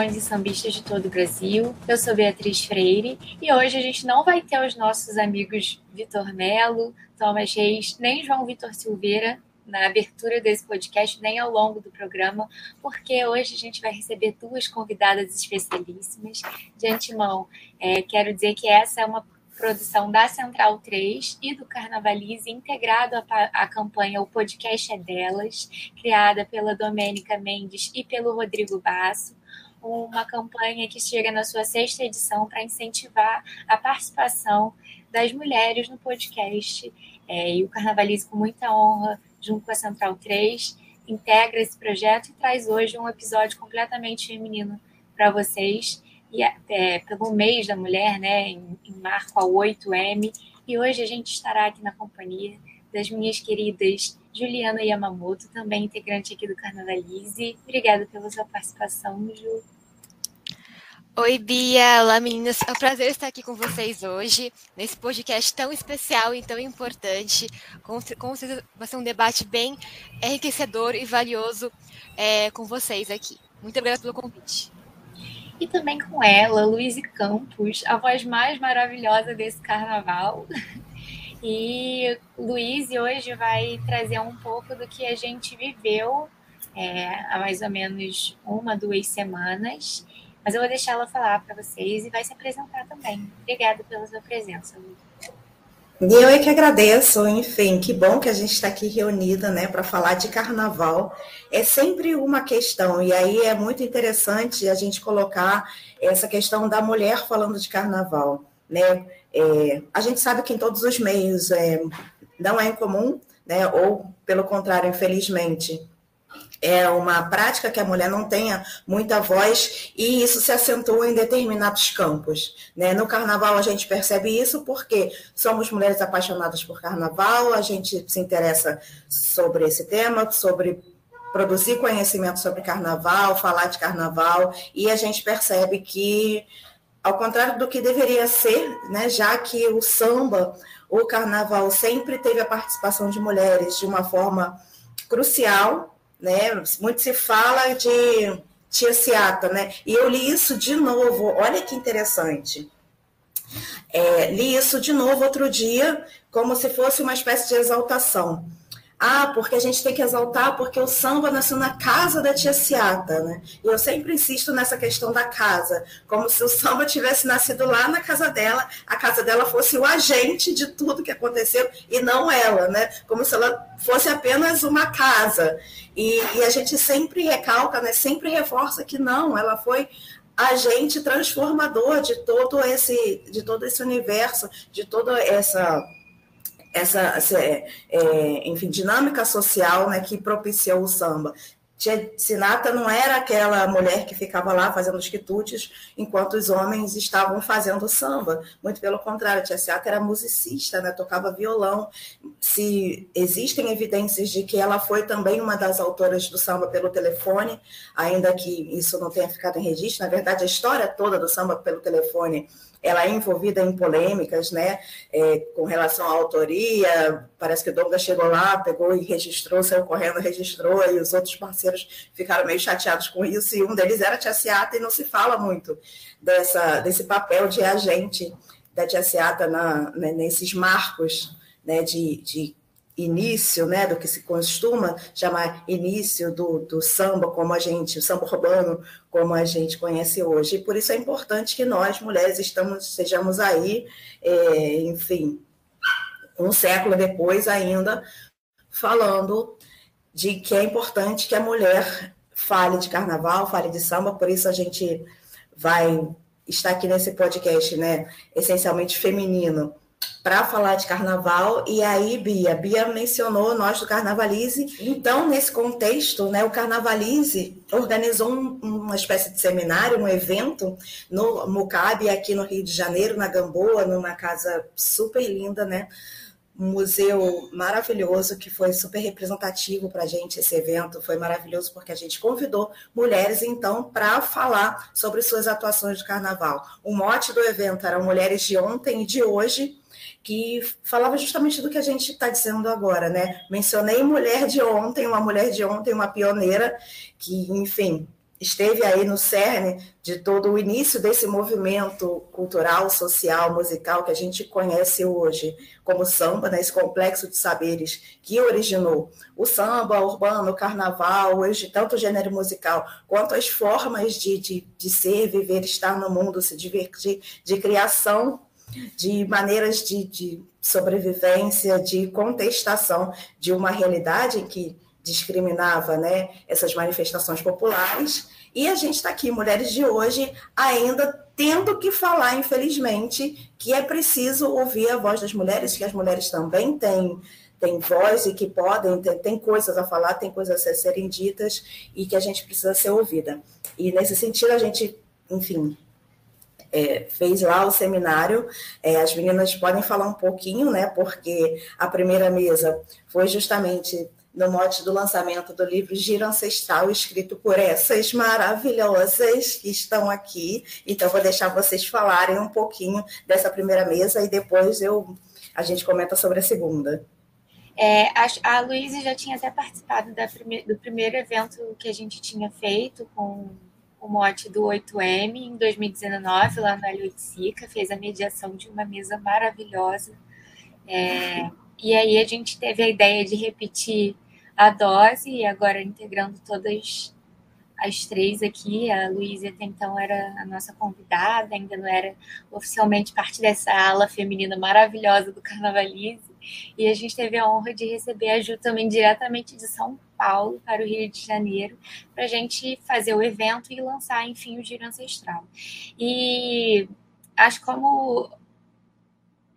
Foliões e sambistas de todo o Brasil. Eu sou Beatriz Freire e hoje a gente não vai ter os nossos amigos Vitor Melo, Thomas Reis, nem João Vitor Silveira na abertura desse podcast, nem ao longo do programa, porque hoje a gente vai receber duas convidadas especialíssimas. De antemão, é, quero dizer que essa é uma produção da Central 3 e do Carnavalize, integrado à, campanha O Podcast é Delas, criada pela Domênica Mendes e pelo Rodrigo Basso uma campanha que chega na sua sexta edição para incentivar a participação das mulheres no podcast. É, e o Carnavalize, com muita honra, junto com a Central 3, integra esse projeto e traz hoje um episódio completamente feminino para vocês. E é, pelo mês da mulher, né, em, em marco ao 8M. E hoje a gente estará aqui na companhia das minhas queridas Juliana Yamamoto, também integrante aqui do Carnavalize. Obrigada pela sua participação, Ju. Oi, Bia. Olá, meninas. É um prazer estar aqui com vocês hoje, nesse podcast tão especial e tão importante. Com, com certeza vai ser um debate bem enriquecedor e valioso é, com vocês aqui. Muito obrigada pelo convite. E também com ela, Luiz Campos, a voz mais maravilhosa desse carnaval. E Luiz hoje vai trazer um pouco do que a gente viveu é, há mais ou menos uma, duas semanas. Mas eu vou deixar ela falar para vocês e vai se apresentar também. Obrigada pela sua presença, Luiz. Eu é que agradeço, enfim, que bom que a gente está aqui reunida, né, para falar de carnaval. É sempre uma questão, e aí é muito interessante a gente colocar essa questão da mulher falando de carnaval, né? É, a gente sabe que em todos os meios é, não é incomum, né, ou pelo contrário, infelizmente, é uma prática que a mulher não tenha muita voz e isso se acentua em determinados campos. Né? No carnaval a gente percebe isso porque somos mulheres apaixonadas por carnaval, a gente se interessa sobre esse tema, sobre produzir conhecimento sobre carnaval, falar de carnaval, e a gente percebe que, ao contrário do que deveria ser, né, já que o samba, o carnaval sempre teve a participação de mulheres de uma forma crucial, né? Muito se fala de tia Ciata, né? E eu li isso de novo, olha que interessante. É, li isso de novo outro dia, como se fosse uma espécie de exaltação. Ah, porque a gente tem que exaltar porque o samba nasceu na casa da tia Ciata, né? E eu sempre insisto nessa questão da casa, como se o samba tivesse nascido lá na casa dela, a casa dela fosse o agente de tudo que aconteceu e não ela, né? Como se ela fosse apenas uma casa. E, e a gente sempre recalca, né? Sempre reforça que não, ela foi agente transformador de todo esse, de todo esse universo, de toda essa essa, essa é, é, enfim, dinâmica social né, que propiciou o samba. Tia Sinata não era aquela mulher que ficava lá fazendo os quitutes enquanto os homens estavam fazendo samba. Muito pelo contrário, Tia Sinata era musicista, né? tocava violão. Se existem evidências de que ela foi também uma das autoras do samba pelo telefone, ainda que isso não tenha ficado em registro, na verdade a história toda do samba pelo telefone ela é envolvida em polêmicas, né, é, com relação à autoria. Parece que o Douglas chegou lá, pegou e registrou, saiu correndo, registrou, e os outros parceiros ficaram meio chateados com isso. E um deles era a Tia Seata, e não se fala muito dessa, desse papel de agente da Tia Seata na, né, nesses marcos né, de, de início, né, do que se costuma chamar início do, do samba como a gente, o samba urbano como a gente conhece hoje. E por isso é importante que nós, mulheres, estamos, sejamos aí, é, enfim, um século depois ainda, falando de que é importante que a mulher fale de carnaval, fale de samba, por isso a gente vai estar aqui nesse podcast, né, essencialmente feminino, para falar de carnaval. E aí, Bia, Bia mencionou nós do Carnavalize. Então, nesse contexto, né, o Carnavalize organizou um, uma espécie de seminário, um evento no Mucabe, aqui no Rio de Janeiro, na Gamboa, numa casa super linda, né? um museu maravilhoso que foi super representativo para a gente esse evento foi maravilhoso porque a gente convidou mulheres então para falar sobre suas atuações de carnaval o mote do evento era mulheres de ontem e de hoje que falava justamente do que a gente está dizendo agora, né? Mencionei mulher de ontem, uma mulher de ontem, uma pioneira, que, enfim, esteve aí no cerne de todo o início desse movimento cultural, social, musical que a gente conhece hoje como samba, né, esse complexo de saberes que originou o samba urbano, o carnaval, hoje tanto o gênero musical quanto as formas de, de, de ser, viver, estar no mundo, se divertir, de criação de maneiras de, de sobrevivência, de contestação de uma realidade que discriminava né, essas manifestações populares. E a gente está aqui, mulheres de hoje, ainda tendo que falar, infelizmente, que é preciso ouvir a voz das mulheres, que as mulheres também têm, têm voz e que podem, têm, têm coisas a falar, têm coisas a serem ditas e que a gente precisa ser ouvida. E nesse sentido, a gente, enfim, é, fez lá o seminário. É, as meninas podem falar um pouquinho, né? Porque a primeira mesa foi justamente no mote do lançamento do livro Giro Ancestral, escrito por essas maravilhosas que estão aqui. Então, vou deixar vocês falarem um pouquinho dessa primeira mesa e depois eu, a gente comenta sobre a segunda. É, a, a Luísa já tinha até participado prime, do primeiro evento que a gente tinha feito com o mote do 8M em 2019, lá no L8 fez a mediação de uma mesa maravilhosa. É, e aí a gente teve a ideia de repetir a dose, e agora integrando todas as três aqui. A Luísa até então era a nossa convidada, ainda não era oficialmente parte dessa ala feminina maravilhosa do Carnavalize. E a gente teve a honra de receber a Ju também diretamente de São Paulo para o Rio de Janeiro, para a gente fazer o evento e lançar, enfim, o Giro Ancestral. E acho como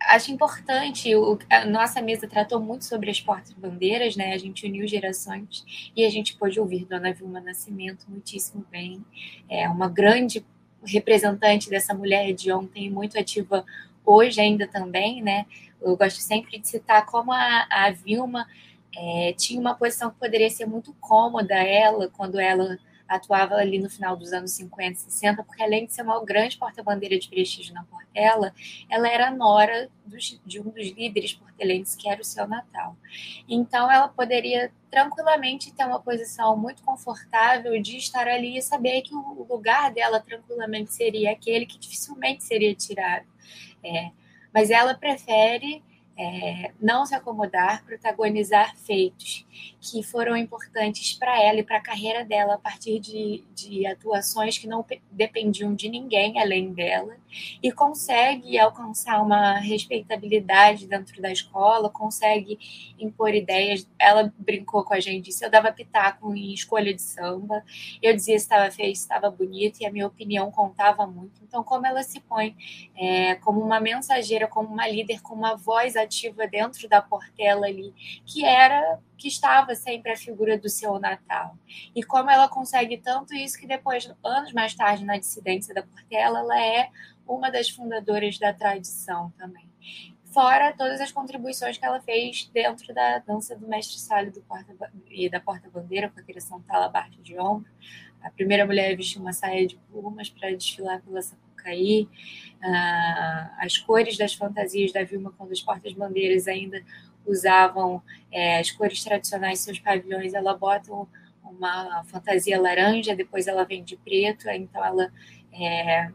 acho importante, o, a nossa mesa tratou muito sobre as portas-bandeiras, né? A gente uniu gerações e a gente pôde ouvir Dona Vilma Nascimento muitíssimo bem. É uma grande representante dessa mulher de ontem, muito ativa hoje ainda também, né? Eu gosto sempre de citar como a, a Vilma é, tinha uma posição que poderia ser muito cômoda ela quando ela atuava ali no final dos anos 50, 60, porque além de ser uma grande porta-bandeira de prestígio na Portela, ela era nora dos, de um dos líderes portelenses, que era o seu Natal. Então, ela poderia tranquilamente ter uma posição muito confortável de estar ali e saber que o lugar dela tranquilamente seria aquele que dificilmente seria tirado. É, mas ela prefere é, não se acomodar, protagonizar feitos que foram importantes para ela e para a carreira dela a partir de, de atuações que não dependiam de ninguém além dela e consegue alcançar uma respeitabilidade dentro da escola, consegue impor ideias. Ela brincou com a gente, disse eu dava pitaco em escolha de samba, eu dizia se estava feio, se estava bonito e a minha opinião contava muito. Então, como ela se põe é, como uma mensageira, como uma líder, com uma voz ativa dentro da Portela ali, que era que estava sempre a figura do seu Natal. E como ela consegue tanto isso que depois, anos mais tarde, na dissidência da Portela, ela é uma das fundadoras da tradição também. Fora todas as contribuições que ela fez dentro da dança do mestre porta e da porta-bandeira, com a criação talabarte de ombro. A primeira mulher a vestir uma saia de plumas para desfilar pela Sapucaí. Ah, as cores das fantasias da Vilma quando as portas-bandeiras ainda usavam é, as cores tradicionais seus pavilhões, ela bota uma fantasia laranja, depois ela vem de preto, então ela é,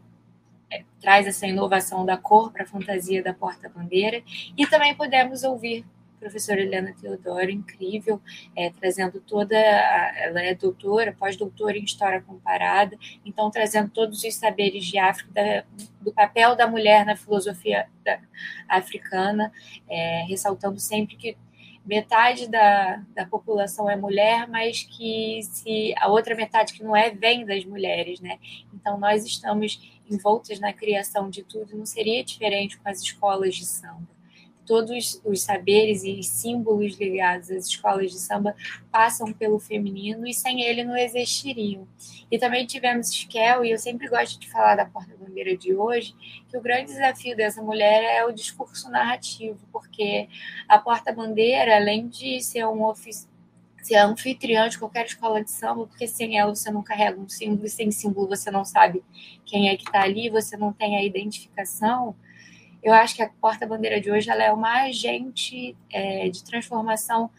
é, traz essa inovação da cor para a fantasia da porta-bandeira. E também podemos ouvir professora Helena Teodoro, incrível, é, trazendo toda. A, ela é doutora, pós-doutora em História Comparada, então trazendo todos os saberes de África, da, do papel da mulher na filosofia da, africana, é, ressaltando sempre que metade da, da população é mulher, mas que se a outra metade que não é vem das mulheres, né? Então nós estamos envoltas na criação de tudo, não seria diferente com as escolas de samba. Todos os saberes e símbolos ligados às escolas de samba passam pelo feminino e sem ele não existiriam. E também tivemos Skel, e eu sempre gosto de falar da porta-bandeira de hoje, que o grande desafio dessa mulher é o discurso narrativo, porque a porta-bandeira, além de ser um ofici ser anfitriã de qualquer escola de samba, porque sem ela você não carrega um símbolo, e sem símbolo você não sabe quem é que está ali, você não tem a identificação. Eu acho que a porta-bandeira de hoje ela é uma agente é, de transformação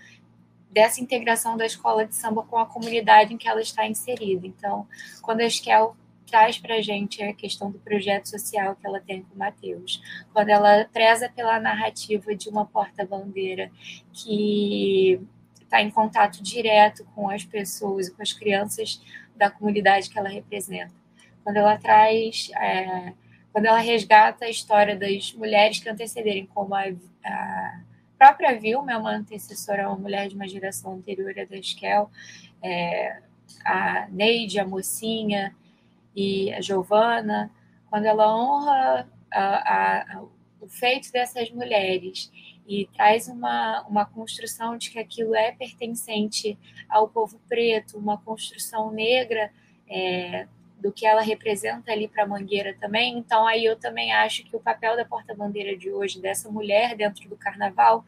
dessa integração da escola de samba com a comunidade em que ela está inserida. Então, quando a Esquel traz para a gente a questão do projeto social que ela tem com o Mateus, quando ela preza pela narrativa de uma porta-bandeira que está em contato direto com as pessoas e com as crianças da comunidade que ela representa. Quando ela traz, é, quando ela resgata a história das mulheres que antecederem, como a, a própria Vilma é uma antecessora, uma mulher de uma geração anterior à da Esquel, é, a Neide, a mocinha e a Giovana, quando ela honra a, a, o feito dessas mulheres e traz uma, uma construção de que aquilo é pertencente ao povo preto, uma construção negra é, do que ela representa ali para a Mangueira também. Então, aí eu também acho que o papel da porta-bandeira de hoje, dessa mulher dentro do carnaval,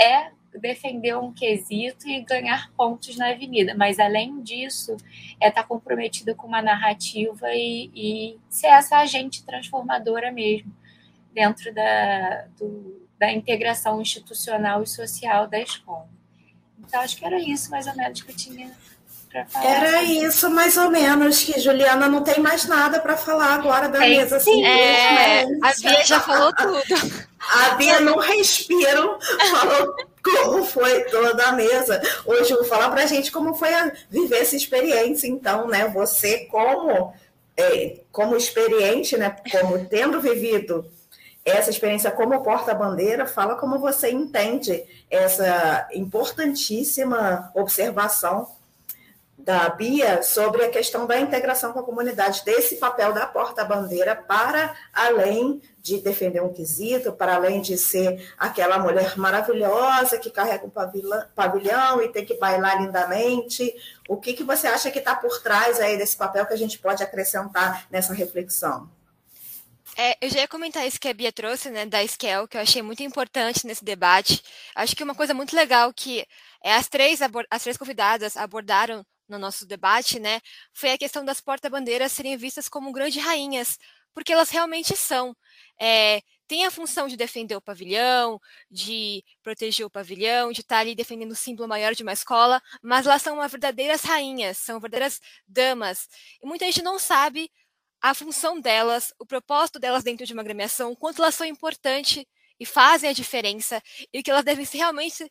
é defender um quesito e ganhar pontos na avenida. Mas, além disso, é estar tá comprometida com uma narrativa e, e ser essa agente transformadora mesmo dentro da, do, da integração institucional e social da escola. Então, acho que era isso mais ou menos que eu tinha. Era isso mais ou menos, que Juliana não tem mais nada para falar agora da tem, mesa. Assim, é, a Bia já falou tudo. A Bia não respiro, falou como foi toda a mesa. Hoje eu vou falar para a gente como foi a, viver essa experiência, então, né? Você como, é, como experiente, né? Como tendo vivido essa experiência como porta-bandeira, fala como você entende essa importantíssima observação da Bia sobre a questão da integração com a comunidade, desse papel da porta-bandeira para além de defender um quesito, para além de ser aquela mulher maravilhosa que carrega um pavilhão e tem que bailar lindamente. O que, que você acha que está por trás aí desse papel que a gente pode acrescentar nessa reflexão? É, eu já ia comentar isso que a Bia trouxe, né, da Skel, que eu achei muito importante nesse debate. Acho que uma coisa muito legal que é, as, três as três convidadas abordaram no nosso debate, né, foi a questão das porta-bandeiras serem vistas como grandes rainhas, porque elas realmente são. É, tem a função de defender o pavilhão, de proteger o pavilhão, de estar ali defendendo o símbolo maior de uma escola, mas elas são uma verdadeiras rainhas, são verdadeiras damas. E muita gente não sabe a função delas, o propósito delas dentro de uma agremiação, o quanto elas são importantes e fazem a diferença, e que elas devem ser realmente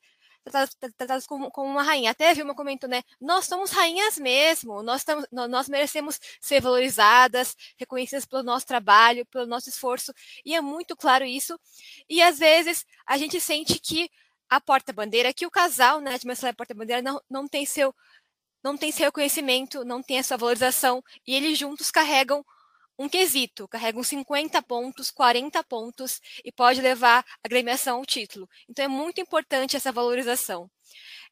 tratadas, como, como, uma rainha. Até a Vilma comentou, né? Nós somos rainhas mesmo, nós, estamos, nós merecemos ser valorizadas, reconhecidas pelo nosso trabalho, pelo nosso esforço, e é muito claro isso. E às vezes a gente sente que a porta-bandeira, que o casal, né, de Marcela Porta-Bandeira, não, não tem seu não tem seu reconhecimento, não tem a sua valorização, e eles juntos carregam um quesito, carrega uns 50 pontos, 40 pontos e pode levar a gremiação ao título. Então é muito importante essa valorização.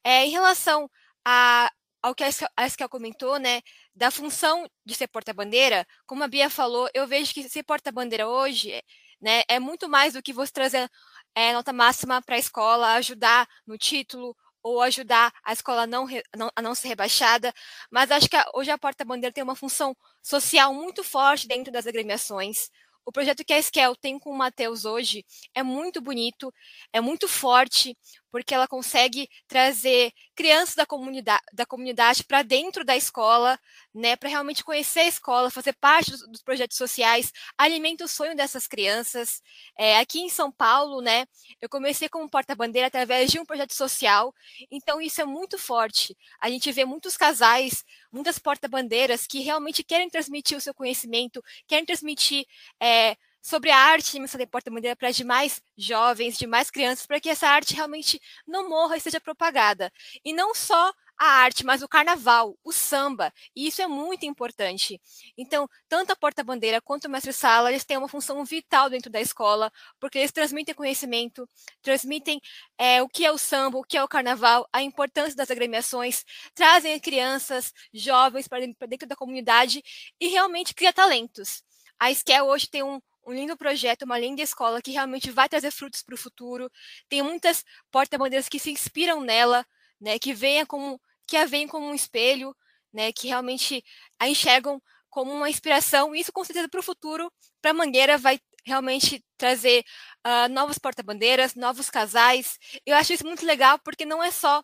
É, em relação a, ao que a Eskel comentou, né, da função de ser porta-bandeira, como a Bia falou, eu vejo que ser porta-bandeira hoje né, é muito mais do que você trazer é, nota máxima para a escola, ajudar no título ou ajudar a escola não, não, a não ser rebaixada, mas acho que hoje a porta-bandeira tem uma função social muito forte dentro das agremiações. O projeto que a Esquel tem com o Matheus hoje é muito bonito, é muito forte, porque ela consegue trazer crianças da comunidade, da comunidade para dentro da escola, né, para realmente conhecer a escola, fazer parte dos, dos, projetos sociais, alimenta o sonho dessas crianças. É, aqui em São Paulo, né, eu comecei como porta-bandeira através de um projeto social, então isso é muito forte. A gente vê muitos casais, muitas porta-bandeiras que realmente querem transmitir o seu conhecimento, querem transmitir é, sobre a arte de de Porta-Bandeira para demais jovens, demais crianças, para que essa arte realmente não morra e seja propagada. E não só a arte, mas o carnaval, o samba, e isso é muito importante. Então, tanto a porta-bandeira quanto o mestre-sala, eles têm uma função vital dentro da escola, porque eles transmitem conhecimento, transmitem é, o que é o samba, o que é o carnaval, a importância das agremiações, trazem crianças, jovens para dentro da comunidade e realmente cria talentos. A Esquel hoje tem um, um lindo projeto, uma linda escola que realmente vai trazer frutos para o futuro. Tem muitas porta-bandeiras que se inspiram nela, né, que venha como que a veem como um espelho, né, que realmente a enxergam como uma inspiração. E isso, com certeza, para o futuro, para a Mangueira, vai realmente trazer uh, novos porta-bandeiras, novos casais. Eu acho isso muito legal, porque não é só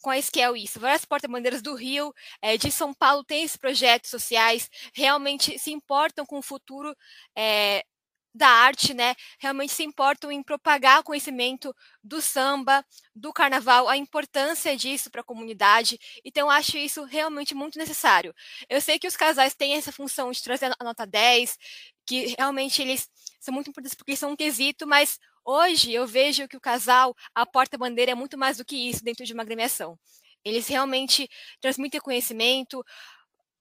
com a Esquel isso. Várias porta-bandeiras do Rio, é, de São Paulo, têm esses projetos sociais, realmente se importam com o futuro é, da arte, né, realmente se importam em propagar o conhecimento do samba, do carnaval, a importância disso para a comunidade. Então, acho isso realmente muito necessário. Eu sei que os casais têm essa função de trazer a nota 10, que realmente eles são muito importantes porque são um quesito, mas hoje eu vejo que o casal, a porta-bandeira é muito mais do que isso dentro de uma agremiação. Eles realmente transmitem conhecimento,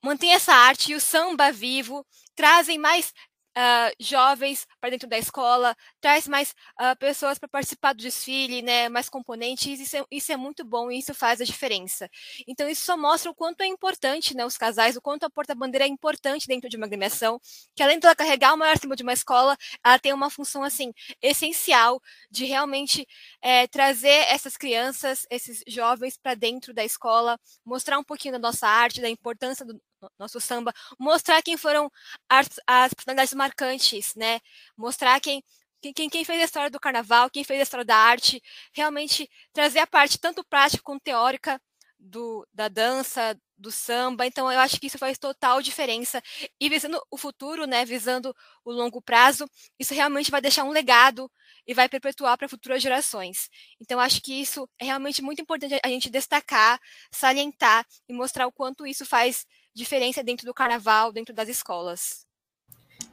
mantêm essa arte e o samba vivo, trazem mais uh, jovens para dentro da escola, traz mais uh, pessoas para participar do desfile, né, mais componentes, isso é, isso é muito bom e isso faz a diferença. Então, isso só mostra o quanto é importante né, os casais, o quanto a porta-bandeira é importante dentro de uma agremiação, que além de ela carregar o maior símbolo de uma escola, ela tem uma função, assim, essencial de realmente é, trazer essas crianças, esses jovens para dentro da escola, mostrar um pouquinho da nossa arte, da importância do, nosso samba, mostrar quem foram as, as personalidades marcantes, né? Mostrar quem, quem, quem fez a história do carnaval, quem fez a história da arte, realmente trazer a parte tanto prática quanto teórica do, da dança, do samba. Então, eu acho que isso faz total diferença. E visando o futuro, né, visando o longo prazo, isso realmente vai deixar um legado e vai perpetuar para futuras gerações. Então, acho que isso é realmente muito importante a gente destacar, salientar e mostrar o quanto isso faz diferença dentro do carnaval, dentro das escolas?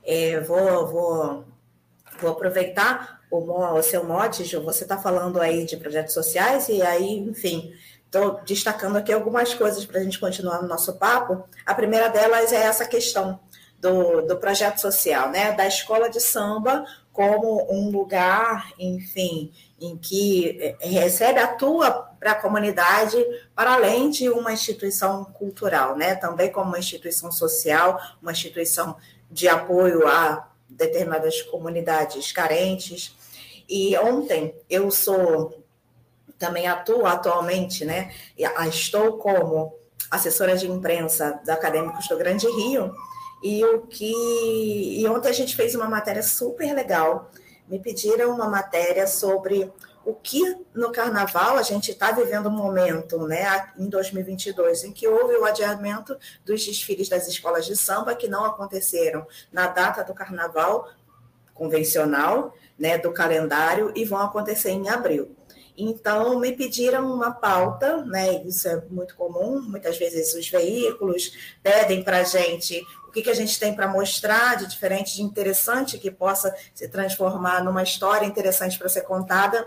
É, vou, vou, vou aproveitar o, o seu mote, Ju, você está falando aí de projetos sociais, e aí, enfim, estou destacando aqui algumas coisas para a gente continuar no nosso papo. A primeira delas é essa questão do, do projeto social, né? Da escola de samba como um lugar, enfim, em que eh, recebe, atua para a comunidade, para além de uma instituição cultural, né? também como uma instituição social, uma instituição de apoio a determinadas comunidades carentes. E ontem eu sou, também atuo atualmente, né? estou como assessora de imprensa da Acadêmicos do Grande Rio, e o que e ontem a gente fez uma matéria super legal me pediram uma matéria sobre o que no carnaval a gente está vivendo um momento, né, em 2022, em que houve o adiamento dos desfiles das escolas de samba que não aconteceram na data do carnaval convencional, né, do calendário e vão acontecer em abril. Então, me pediram uma pauta, né? Isso é muito comum, muitas vezes os veículos pedem para a gente que, que a gente tem para mostrar de diferente, de interessante, que possa se transformar numa história interessante para ser contada.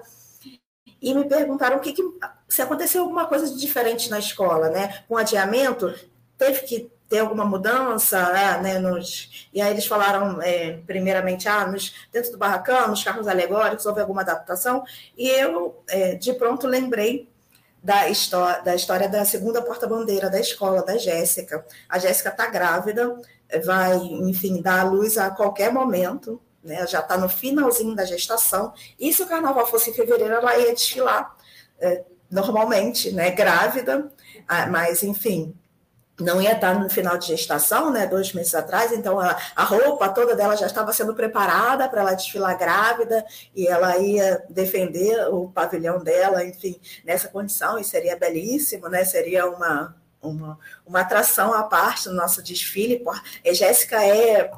E me perguntaram o que, que se aconteceu alguma coisa de diferente na escola, né? Com adiamento, teve que ter alguma mudança, né, né nos, e aí eles falaram, é, primeiramente, ah, nos, dentro do barracão, nos carros alegóricos, houve alguma adaptação, e eu, é, de pronto, lembrei da, história, da história da segunda porta-bandeira da escola, da Jéssica. A Jéssica está grávida, vai, enfim, dar à luz a qualquer momento, né? já está no finalzinho da gestação, e se o carnaval fosse em fevereiro, ela ia desfilar é, normalmente, né? grávida, ah, mas, enfim, não ia estar no final de gestação, né, dois meses atrás, então a, a roupa toda dela já estava sendo preparada para ela desfilar grávida. E ela ia defender o pavilhão dela, enfim, nessa condição, e seria belíssimo, né, seria uma, uma, uma atração à parte no nosso desfile. Jéssica é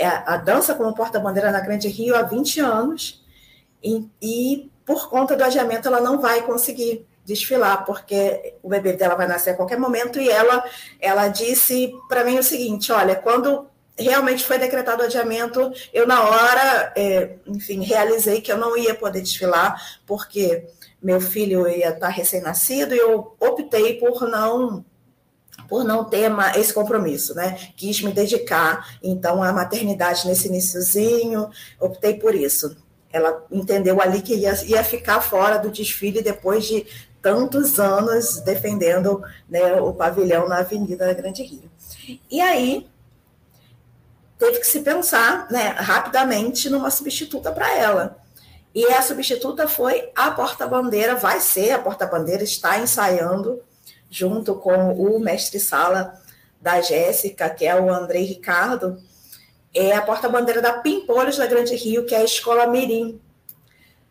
a dança como porta-bandeira na Grande Rio há 20 anos e, e, por conta do adiamento ela não vai conseguir desfilar, porque o bebê dela vai nascer a qualquer momento e ela, ela disse para mim o seguinte, olha, quando realmente foi decretado o adiamento. Eu, na hora, é, enfim, realizei que eu não ia poder desfilar, porque meu filho ia estar recém-nascido e eu optei por não por não ter esse compromisso, né? Quis me dedicar, então, à maternidade nesse iníciozinho, optei por isso. Ela entendeu ali que ia, ia ficar fora do desfile depois de tantos anos defendendo né, o pavilhão na Avenida da Grande Rio. E aí, teve que se pensar né, rapidamente numa substituta para ela. E a substituta foi a porta-bandeira, vai ser a porta-bandeira, está ensaiando junto com o mestre-sala da Jéssica, que é o André Ricardo, é a porta-bandeira da Pimpolhos da Grande Rio, que é a escola Mirim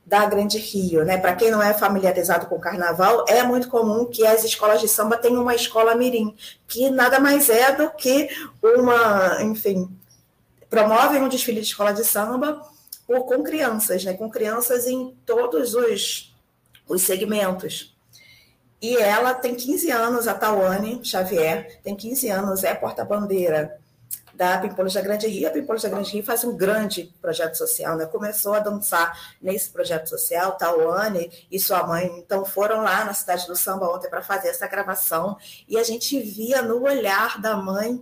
da Grande Rio, né? Para quem não é familiarizado com o carnaval, é muito comum que as escolas de samba tenham uma escola mirim, que nada mais é do que uma, enfim, promovem um desfile de escola de samba com crianças, né? com crianças em todos os, os segmentos. E ela tem 15 anos, a Tawane Xavier, tem 15 anos, é porta-bandeira da Pimpolos da Grande Rio. A Pimpolos da Grande Rio faz um grande projeto social, né? Começou a dançar nesse projeto social, Tawane e sua mãe, então foram lá na cidade do samba ontem para fazer essa gravação e a gente via no olhar da mãe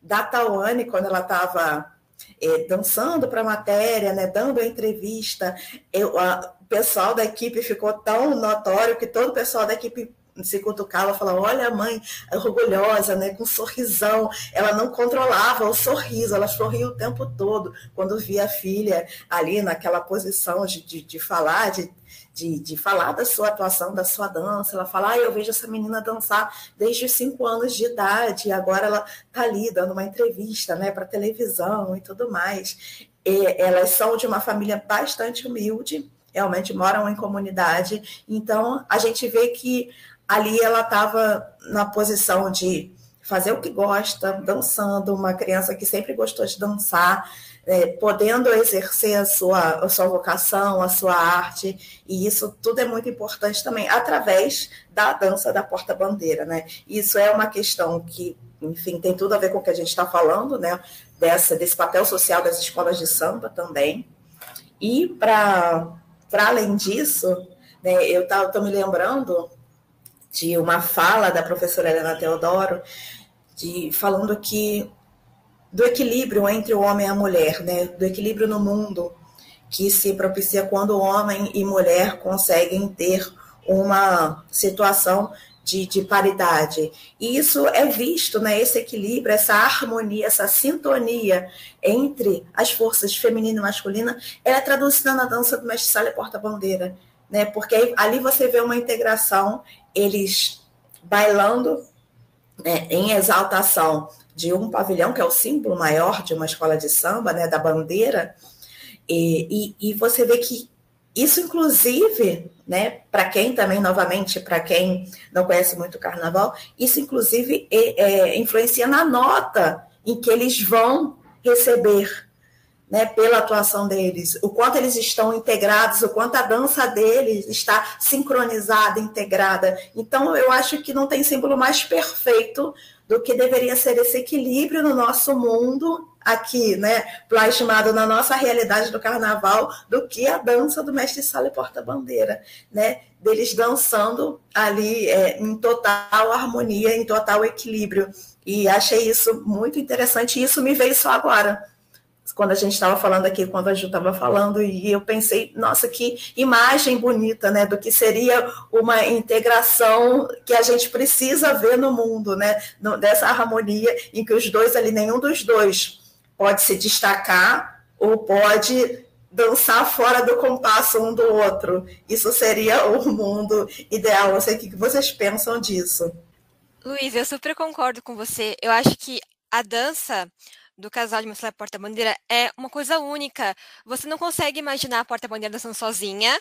da Tawane quando ela estava é, dançando para a matéria, né, dando a entrevista, eu, a, o pessoal da equipe ficou tão notório que todo o pessoal da equipe se cutucava, falava, olha a mãe orgulhosa, né, com um sorrisão, ela não controlava o sorriso, ela sorria o tempo todo, quando via a filha ali naquela posição de, de, de falar, de de, de falar da sua atuação, da sua dança. Ela fala, ah, eu vejo essa menina dançar desde os cinco anos de idade, e agora ela está ali dando uma entrevista né, para televisão e tudo mais. E elas são de uma família bastante humilde, realmente moram em comunidade, então a gente vê que ali ela estava na posição de fazer o que gosta, dançando, uma criança que sempre gostou de dançar, é, podendo exercer a sua, a sua vocação, a sua arte, e isso tudo é muito importante também, através da dança da porta-bandeira, né? Isso é uma questão que, enfim, tem tudo a ver com o que a gente está falando, né? Dessa, desse papel social das escolas de samba também. E, para além disso, né, eu estou me lembrando de uma fala da professora Helena Teodoro, de, falando que do equilíbrio entre o homem e a mulher, né? do equilíbrio no mundo que se propicia quando homem e mulher conseguem ter uma situação de, de, paridade. E isso é visto, né, esse equilíbrio, essa harmonia, essa sintonia entre as forças feminina e masculina, ela é traduzida na dança do mestre Sala Porta-Bandeira, né, porque ali você vê uma integração, eles bailando né, em exaltação de um pavilhão, que é o símbolo maior de uma escola de samba, né, da bandeira, e, e, e você vê que isso, inclusive, né, para quem também, novamente, para quem não conhece muito o carnaval, isso, inclusive, é, é, influencia na nota em que eles vão receber né, pela atuação deles, o quanto eles estão integrados, o quanto a dança deles está sincronizada, integrada. Então, eu acho que não tem símbolo mais perfeito do que deveria ser esse equilíbrio no nosso mundo aqui, né, plasmado na nossa realidade do carnaval, do que a dança do mestre sala e porta-bandeira, né, deles dançando ali é, em total harmonia, em total equilíbrio. E achei isso muito interessante, e isso me veio só agora, quando a gente estava falando aqui, quando a Ju estava falando, e eu pensei, nossa, que imagem bonita, né, do que seria uma integração que a gente precisa ver no mundo, né, dessa harmonia em que os dois ali, nenhum dos dois pode se destacar ou pode dançar fora do compasso um do outro. Isso seria o mundo ideal. Não sei o que vocês pensam disso. Luiz, eu super concordo com você. Eu acho que a dança do casal de Marcela Porta-Bandeira é uma coisa única. Você não consegue imaginar a Porta-Bandeira dançando sozinha,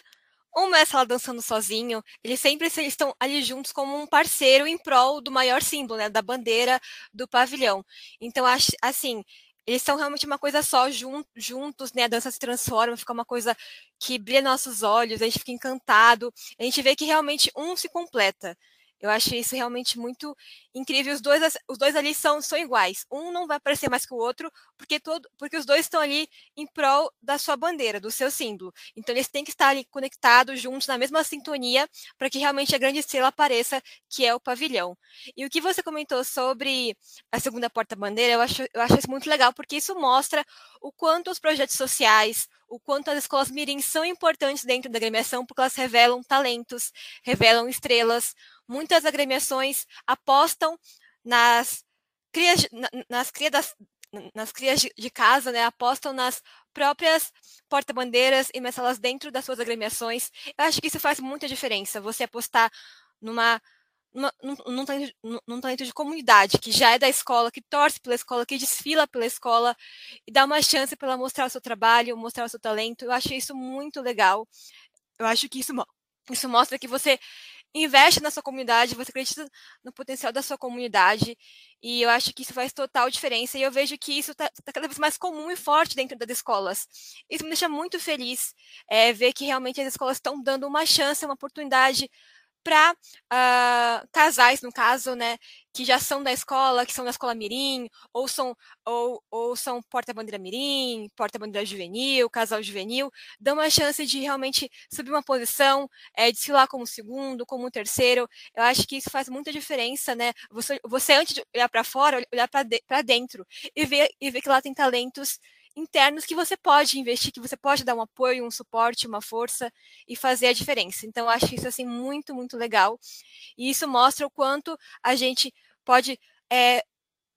ou Marcela dançando sozinho. Eles sempre eles estão ali juntos como um parceiro em prol do maior símbolo, né, da bandeira do pavilhão. Então, assim, eles são realmente uma coisa só juntos, né? A dança se transforma, fica uma coisa que brilha nossos olhos, a gente fica encantado, a gente vê que realmente um se completa. Eu acho isso realmente muito incrível. Os dois, os dois ali são, são iguais. Um não vai parecer mais que o outro, porque, todo, porque os dois estão ali em prol da sua bandeira, do seu símbolo. Então, eles têm que estar ali conectados, juntos, na mesma sintonia, para que realmente a grande estrela apareça, que é o pavilhão. E o que você comentou sobre a segunda porta-bandeira, eu acho, eu acho isso muito legal, porque isso mostra o quanto os projetos sociais, o quanto as escolas mirim são importantes dentro da agremiação, porque elas revelam talentos, revelam estrelas. Muitas agremiações apostam nas crias, nas crias, das, nas crias de casa, né, apostam nas próprias porta-bandeiras e mensalas dentro das suas agremiações. Eu acho que isso faz muita diferença. Você apostar numa num, num, talento, num talento de comunidade, que já é da escola, que torce pela escola, que desfila pela escola, e dá uma chance para ela mostrar o seu trabalho, mostrar o seu talento. Eu acho isso muito legal. Eu acho que isso, isso mostra que você investe na sua comunidade, você acredita no potencial da sua comunidade, e eu acho que isso faz total diferença, e eu vejo que isso está tá cada vez mais comum e forte dentro das escolas. Isso me deixa muito feliz, é, ver que realmente as escolas estão dando uma chance, uma oportunidade para uh, ah, casais, no caso, né, que já são da escola, que são da escola mirim, ou são, ou, ou são porta-bandeira mirim, porta-bandeira juvenil, casal juvenil, dão uma chance de realmente subir uma posição, é, desfilar como segundo, como terceiro. Eu acho que isso faz muita diferença, né? Você, você antes de olhar para fora, olhar para de, dentro e ver, e ver que lá tem talentos internos que você pode investir, que você pode dar um apoio, um suporte, uma força e fazer a diferença. Então, eu acho isso assim muito, muito legal. E isso mostra o quanto a gente pode é,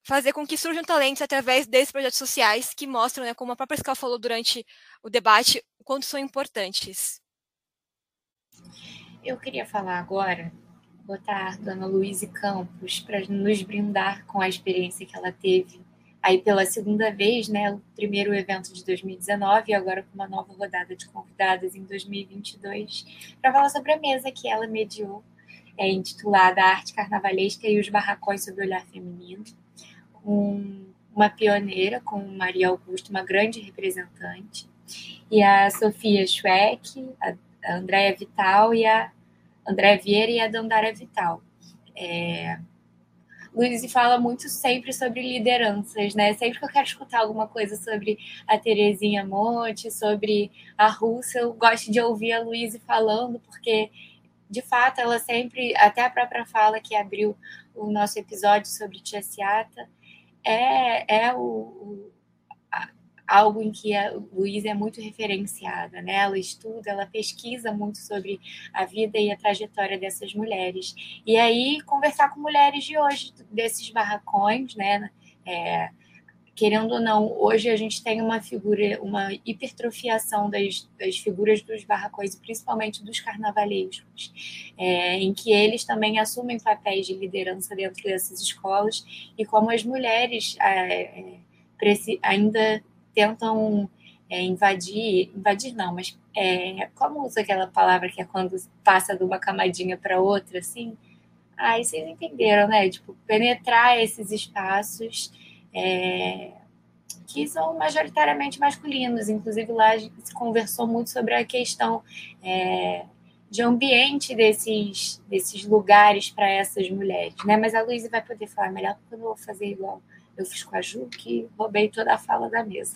fazer com que surjam talentos através desses projetos sociais que mostram, né, como a própria Scal falou durante o debate, o quanto são importantes. Eu queria falar agora, botar Dona Luísa Campos para nos brindar com a experiência que ela teve aí pela segunda vez, né, o primeiro evento de 2019 e agora com uma nova rodada de convidadas em 2022, para falar sobre a mesa que ela mediou, é, intitulada Arte Carnavalesca e os Barracões sob o Olhar Feminino, com uma pioneira, com Maria Augusta, uma grande representante, e a Sofia Schweck, a Andréa Vital e a Andréa Vieira e a Dandara Vital. É, Luiz fala muito sempre sobre lideranças, né? Sempre que eu quero escutar alguma coisa sobre a Terezinha Monte, sobre a Rússia, eu gosto de ouvir a Luiz falando, porque de fato ela sempre, até a própria fala que abriu o nosso episódio sobre Tia Ciata, é, é o algo em que a Luísa é muito referenciada, né? Ela estuda, ela pesquisa muito sobre a vida e a trajetória dessas mulheres. E aí conversar com mulheres de hoje desses barracões, né? É, querendo ou não, hoje a gente tem uma figura, uma hipertrofiação das, das figuras dos barracões, principalmente dos carnavalescos, é, em que eles também assumem papéis de liderança dentro dessas escolas e como as mulheres é, é ainda tentam é, invadir, invadir não, mas é, como usa aquela palavra que é quando passa de uma camadinha para outra, assim? Aí vocês entenderam, né? Tipo, penetrar esses espaços é, que são majoritariamente masculinos. Inclusive, lá se conversou muito sobre a questão é, de ambiente desses, desses lugares para essas mulheres, né? Mas a Luísa vai poder falar melhor, porque eu não vou fazer igual eu fiz com a Ju, que roubei toda a fala da mesa.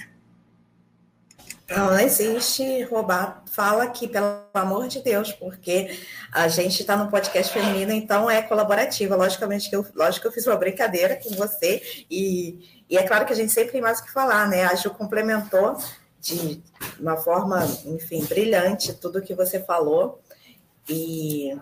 Não, existe roubar fala aqui, pelo amor de Deus, porque a gente está no podcast feminino, então é colaborativa. Logicamente que eu, lógico que eu fiz uma brincadeira com você, e, e é claro que a gente sempre tem mais o que falar, né? A Ju complementou de uma forma, enfim, brilhante tudo que você falou. E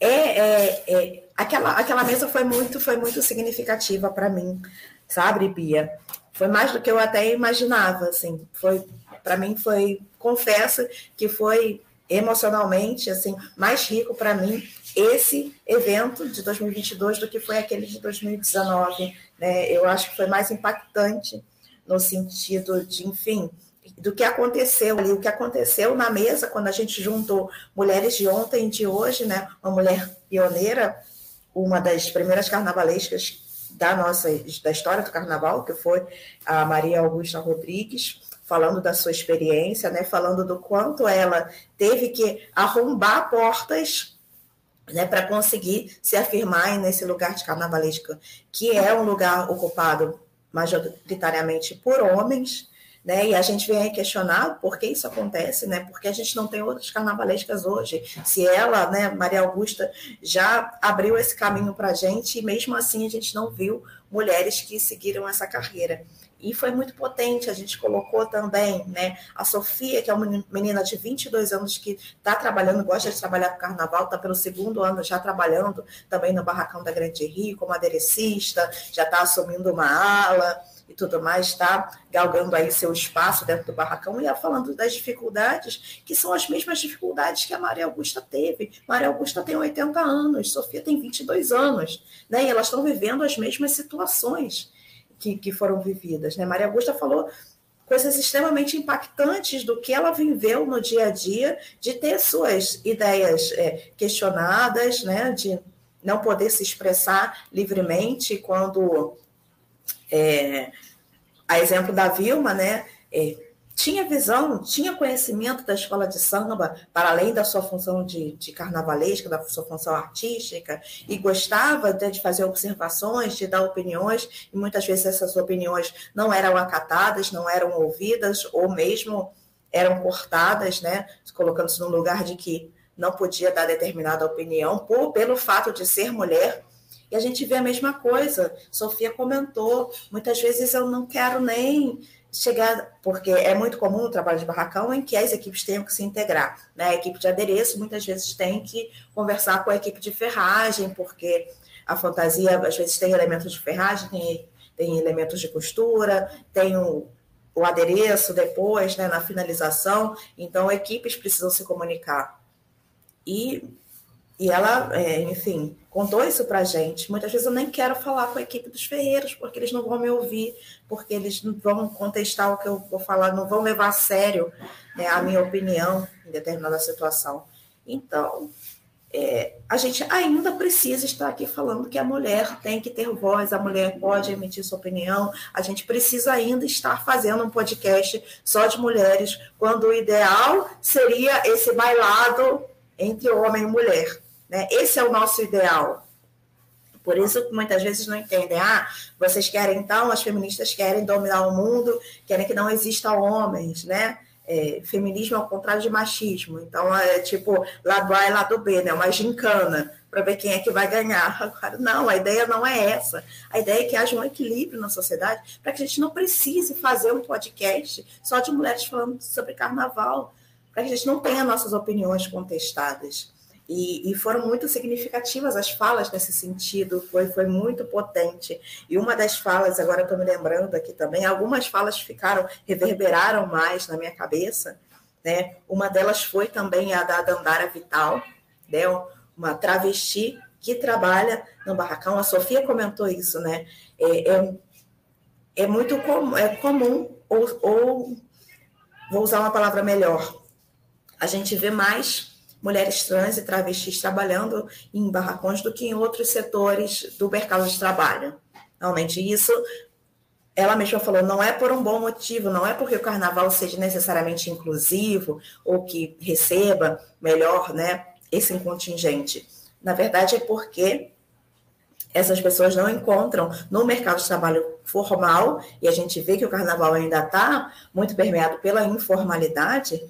é, é, é, aquela, aquela mesa foi muito, foi muito significativa para mim, sabe, Bia? Foi mais do que eu até imaginava, assim. Foi, para mim foi, confesso que foi emocionalmente assim mais rico para mim esse evento de 2022 do que foi aquele de 2019, né? Eu acho que foi mais impactante no sentido de, enfim, do que aconteceu ali, o que aconteceu na mesa quando a gente juntou mulheres de ontem e de hoje, né? Uma mulher pioneira, uma das primeiras carnavalescas da nossa da história do carnaval, que foi a Maria Augusta Rodrigues, falando da sua experiência, né? Falando do quanto ela teve que arrombar portas né, para conseguir se afirmar nesse lugar de carnavalesca, que é um lugar ocupado majoritariamente por homens, né? E a gente vem questionar por que isso acontece, né? Porque a gente não tem outras carnavalescas hoje. Se ela, né, Maria Augusta, já abriu esse caminho para a gente, e mesmo assim a gente não viu mulheres que seguiram essa carreira. E foi muito potente, a gente colocou também, né? A Sofia, que é uma menina de 22 anos que está trabalhando, gosta de trabalhar com carnaval, está pelo segundo ano já trabalhando também no Barracão da Grande Rio, como aderecista, já está assumindo uma ala e tudo mais, está galgando aí seu espaço dentro do barracão e falando das dificuldades, que são as mesmas dificuldades que a Maria Augusta teve. Maria Augusta tem 80 anos, Sofia tem 22 anos, né? E elas estão vivendo as mesmas situações que, que foram vividas, né? Maria Augusta falou coisas extremamente impactantes do que ela viveu no dia a dia, de ter suas ideias é, questionadas, né? De não poder se expressar livremente quando é, a exemplo da Vilma, né? É, tinha visão, tinha conhecimento da escola de samba, para além da sua função de, de carnavalesca, da sua função artística, e gostava de, fazer observações, de dar opiniões, e muitas vezes essas opiniões não eram acatadas, não eram ouvidas, ou mesmo eram cortadas, né? Colocando-se no lugar de que não podia dar determinada opinião, por, pelo fato de ser mulher, e a gente vê a mesma coisa. Sofia comentou, muitas vezes eu não quero nem chegar, porque é muito comum no trabalho de barracão em que as equipes tenham que se integrar. Né? A equipe de adereço muitas vezes tem que conversar com a equipe de ferragem, porque a fantasia às vezes tem elementos de ferragem, tem, tem elementos de costura, tem o, o adereço depois, né, na finalização. Então, equipes precisam se comunicar. E e ela, é, enfim, contou isso pra gente. Muitas vezes eu nem quero falar com a equipe dos ferreiros, porque eles não vão me ouvir, porque eles não vão contestar o que eu vou falar, não vão levar a sério né, a minha opinião em determinada situação. Então, é, a gente ainda precisa estar aqui falando que a mulher tem que ter voz, a mulher pode emitir sua opinião, a gente precisa ainda estar fazendo um podcast só de mulheres, quando o ideal seria esse bailado entre homem e mulher. Né? Esse é o nosso ideal. Por isso que muitas vezes não entendem. Ah, vocês querem, então, as feministas querem dominar o mundo, querem que não exista homens, né? É, feminismo é o contrário de machismo. Então, é tipo lado A e lado B, né? Uma gincana para ver quem é que vai ganhar. Agora, não, a ideia não é essa. A ideia é que haja um equilíbrio na sociedade para que a gente não precise fazer um podcast só de mulheres falando sobre carnaval, para que a gente não tenha nossas opiniões contestadas. E, e, foram muito significativas as falas nesse sentido, foi, foi muito potente. E uma das falas, agora estou me lembrando aqui também, algumas falas ficaram, reverberaram mais na minha cabeça. Né? Uma delas foi também a da Dandara Vital, né? uma travesti que trabalha no barracão. A Sofia comentou isso, né? É, é, é muito com, é comum, ou, ou vou usar uma palavra melhor, a gente vê mais mulheres trans e travestis trabalhando em barracões do que em outros setores do mercado de trabalho. Realmente, isso ela mesma falou, não é por um bom motivo, não é porque o carnaval seja necessariamente inclusivo ou que receba melhor né, esse contingente. Na verdade, é porque essas pessoas não encontram no mercado de trabalho formal, e a gente vê que o carnaval ainda está muito permeado pela informalidade,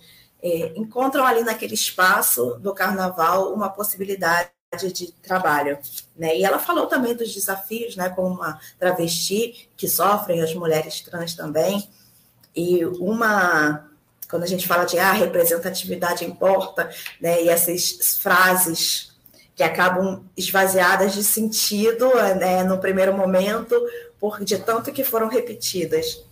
é, encontram ali naquele espaço do carnaval uma possibilidade de trabalho. Né? E ela falou também dos desafios, né, como uma travesti, que sofrem as mulheres trans também. E uma, quando a gente fala de ah, representatividade importa, né, e essas frases que acabam esvaziadas de sentido né, no primeiro momento, por de tanto que foram repetidas.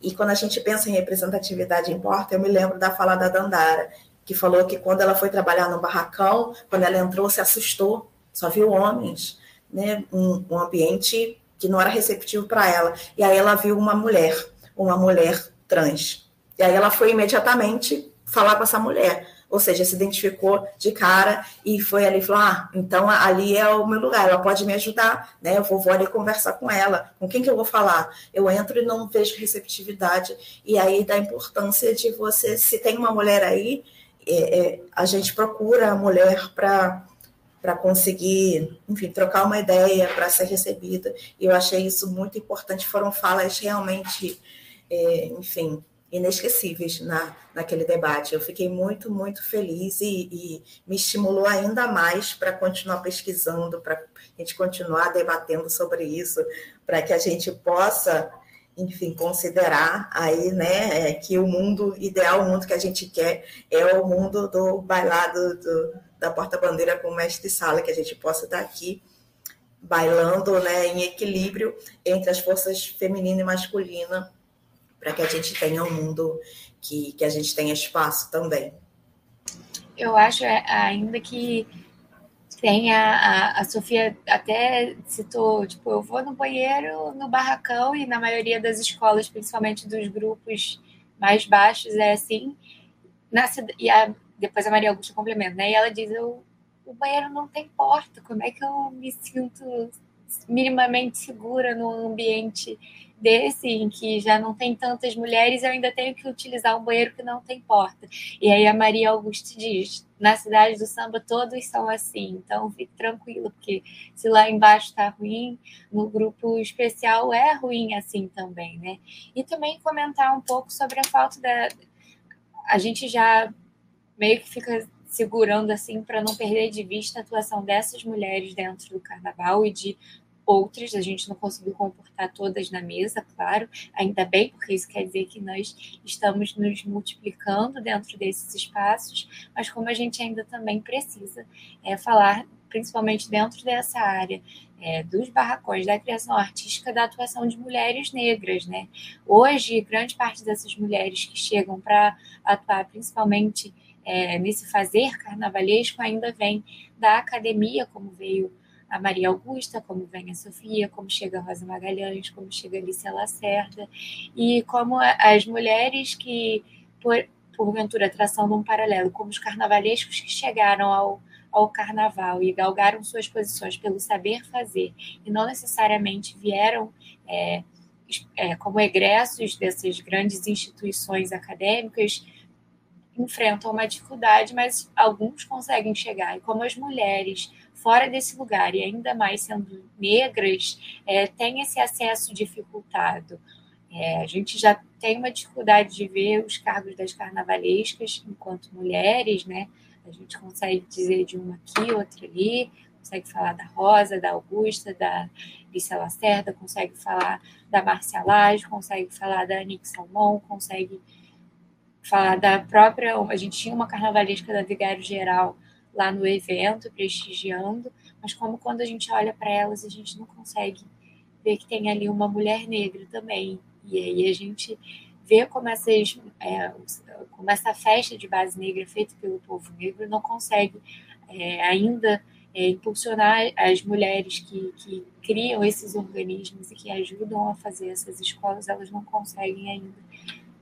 E quando a gente pensa em representatividade importa, eu me lembro da fala da Dandara, que falou que quando ela foi trabalhar no barracão, quando ela entrou, se assustou, só viu homens, né? um, um ambiente que não era receptivo para ela. E aí ela viu uma mulher, uma mulher trans. E aí ela foi imediatamente falar com essa mulher ou seja, se identificou de cara e foi ali e falou: ah, então ali é o meu lugar, ela pode me ajudar, né? Eu vou, vou ali conversar com ela, com quem que eu vou falar? Eu entro e não vejo receptividade, e aí da importância de você, se tem uma mulher aí, é, é, a gente procura a mulher para para conseguir, enfim, trocar uma ideia, para ser recebida. E eu achei isso muito importante. Foram falas realmente, é, enfim, inesquecíveis na, naquele debate. Eu fiquei muito, muito feliz e, e me estimulou ainda mais para continuar pesquisando, para a gente continuar debatendo sobre isso, para que a gente possa, enfim, considerar aí, né, é, que o mundo ideal, o mundo que a gente quer, é o mundo do bailado do, da porta-bandeira com o mestre sala, que a gente possa estar aqui bailando, né, em equilíbrio entre as forças feminina e masculina para que a gente tenha um mundo que, que a gente tenha espaço também. Eu acho é, ainda que tem a, a, Sofia até citou, tipo, eu vou no banheiro, no barracão, e na maioria das escolas, principalmente dos grupos mais baixos, é assim. Na, e a, depois a Maria Augusta complementa, né? E ela diz, eu, o banheiro não tem porta, como é que eu me sinto minimamente segura no ambiente desse, em que já não tem tantas mulheres, eu ainda tenho que utilizar um banheiro que não tem porta. E aí a Maria Augusta diz: na cidade do samba todos são assim, então fique tranquilo, porque se lá embaixo está ruim, no grupo especial é ruim assim também, né? E também comentar um pouco sobre a falta da. A gente já meio que fica segurando assim para não perder de vista a atuação dessas mulheres dentro do carnaval e de outras, a gente não conseguiu comportar todas na mesa, claro, ainda bem, porque isso quer dizer que nós estamos nos multiplicando dentro desses espaços, mas como a gente ainda também precisa é, falar, principalmente dentro dessa área, é, dos barracões, da criação artística, da atuação de mulheres negras, né? Hoje, grande parte dessas mulheres que chegam para atuar, principalmente é, nesse fazer carnavalesco, ainda vem da academia, como veio a Maria Augusta, como vem a Sofia, como chega a Rosa Magalhães, como chega a Alicia Lacerda, e como as mulheres que, por, porventura, traçando um paralelo, como os carnavalescos que chegaram ao, ao carnaval e galgaram suas posições pelo saber fazer, e não necessariamente vieram é, é, como egressos dessas grandes instituições acadêmicas, enfrentam uma dificuldade, mas alguns conseguem chegar. E como as mulheres fora desse lugar e ainda mais sendo negras, é, tem esse acesso dificultado. É, a gente já tem uma dificuldade de ver os cargos das carnavalescas enquanto mulheres, né? A gente consegue dizer de uma aqui, outra ali, consegue falar da Rosa, da Augusta, da Lícia Lacerda, consegue falar da Marcia Lage, consegue falar da Anique Salmon, consegue falar da própria. A gente tinha uma carnavalesca da Vigário Geral lá no evento, prestigiando, mas como quando a gente olha para elas, a gente não consegue ver que tem ali uma mulher negra também. E aí a gente vê como, essas, é, como essa festa de base negra feita pelo povo negro não consegue é, ainda é, impulsionar as mulheres que, que criam esses organismos e que ajudam a fazer essas escolas, elas não conseguem ainda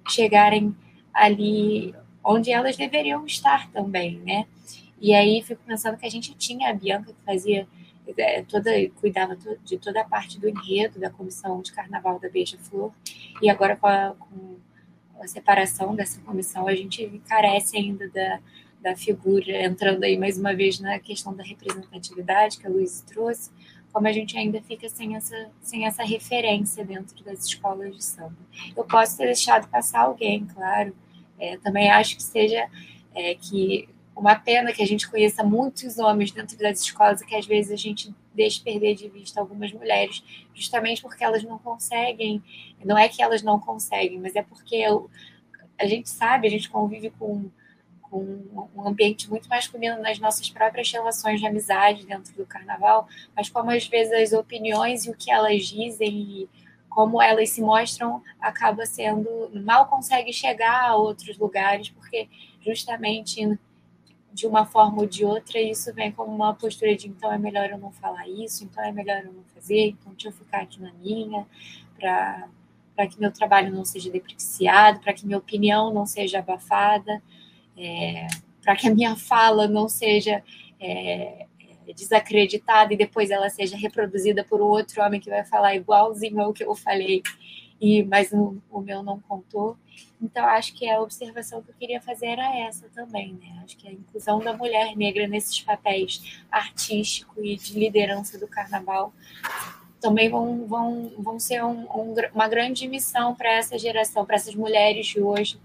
chegarem ali onde elas deveriam estar também, né? E aí fico pensando que a gente tinha a Bianca que fazia é, toda cuidava de toda a parte do enredo da comissão de carnaval da Beija-Flor e agora com a, com a, separação dessa comissão a gente carece ainda da, da figura entrando aí mais uma vez na questão da representatividade que a Luiz trouxe como a gente ainda fica sem essa, sem essa referência dentro das escolas de samba. Eu posso ter deixado passar alguém, claro. É, também acho que seja é, que uma pena que a gente conheça muitos homens dentro das escolas e que às vezes a gente deixe perder de vista algumas mulheres, justamente porque elas não conseguem. Não é que elas não conseguem, mas é porque a gente sabe, a gente convive com, com um ambiente muito masculino nas nossas próprias relações de amizade dentro do carnaval, mas como às vezes as opiniões e o que elas dizem e como elas se mostram acaba sendo mal consegue chegar a outros lugares porque justamente de uma forma ou de outra, isso vem como uma postura de então é melhor eu não falar isso, então é melhor eu não fazer, então deixa eu ficar aqui na minha, para que meu trabalho não seja depreciado, para que minha opinião não seja abafada, é, para que a minha fala não seja é, é, desacreditada e depois ela seja reproduzida por outro homem que vai falar igualzinho ao que eu falei. e mas o, o meu não contou. Então, acho que a observação que eu queria fazer era essa também, né? Acho que a inclusão da mulher negra nesses papéis artístico e de liderança do carnaval também vão, vão, vão ser um, um, uma grande missão para essa geração, para essas mulheres de hoje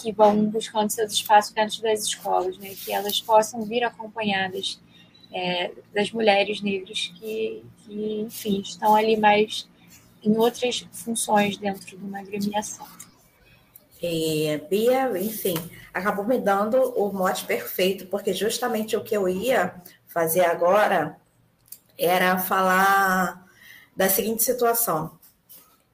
que vão buscando seus espaços dentro das escolas, né? Que elas possam vir acompanhadas é, das mulheres negras que, que, enfim, estão ali mais em outras funções dentro de uma agremiação. E, Bia, enfim, acabou me dando o mote perfeito, porque justamente o que eu ia fazer agora era falar da seguinte situação.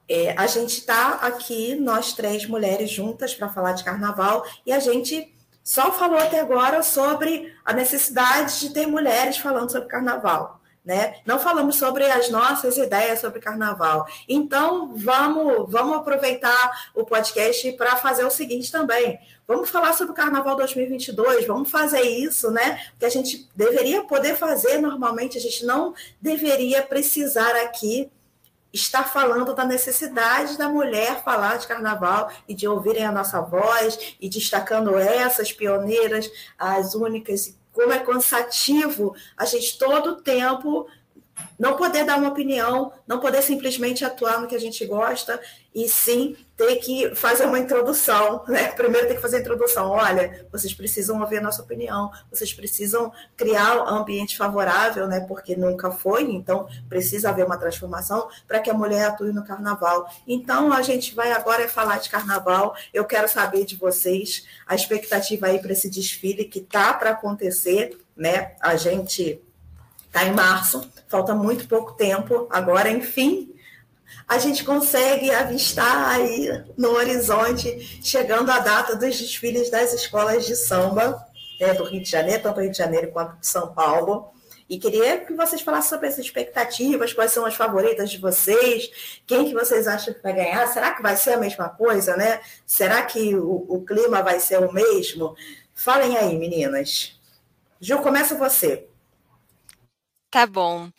É, a gente está aqui, nós três mulheres juntas, para falar de carnaval, e a gente só falou até agora sobre a necessidade de ter mulheres falando sobre carnaval. Né? Não falamos sobre as nossas ideias sobre carnaval. Então, vamos, vamos aproveitar o podcast para fazer o seguinte também. Vamos falar sobre o Carnaval 2022, vamos fazer isso, né? Que a gente deveria poder fazer normalmente, a gente não deveria precisar aqui estar falando da necessidade da mulher falar de carnaval e de ouvirem a nossa voz e destacando essas pioneiras, as únicas como é cansativo a gente todo tempo não poder dar uma opinião, não poder simplesmente atuar no que a gente gosta, e sim ter que fazer uma introdução, né? Primeiro tem que fazer a introdução. Olha, vocês precisam ouvir a nossa opinião, vocês precisam criar um ambiente favorável, né? Porque nunca foi, então precisa haver uma transformação para que a mulher atue no carnaval. Então a gente vai agora falar de carnaval. Eu quero saber de vocês a expectativa aí para esse desfile que tá para acontecer, né? A gente tá em março, falta muito pouco tempo. Agora, enfim, a gente consegue avistar aí no horizonte, chegando a data dos desfiles das escolas de samba né, do Rio de Janeiro, tanto do Rio de Janeiro quanto de São Paulo. E queria que vocês falassem sobre essas expectativas, quais são as favoritas de vocês, quem que vocês acham que vai ganhar, será que vai ser a mesma coisa, né? Será que o, o clima vai ser o mesmo? Falem aí, meninas. Ju, começa você. Tá bom.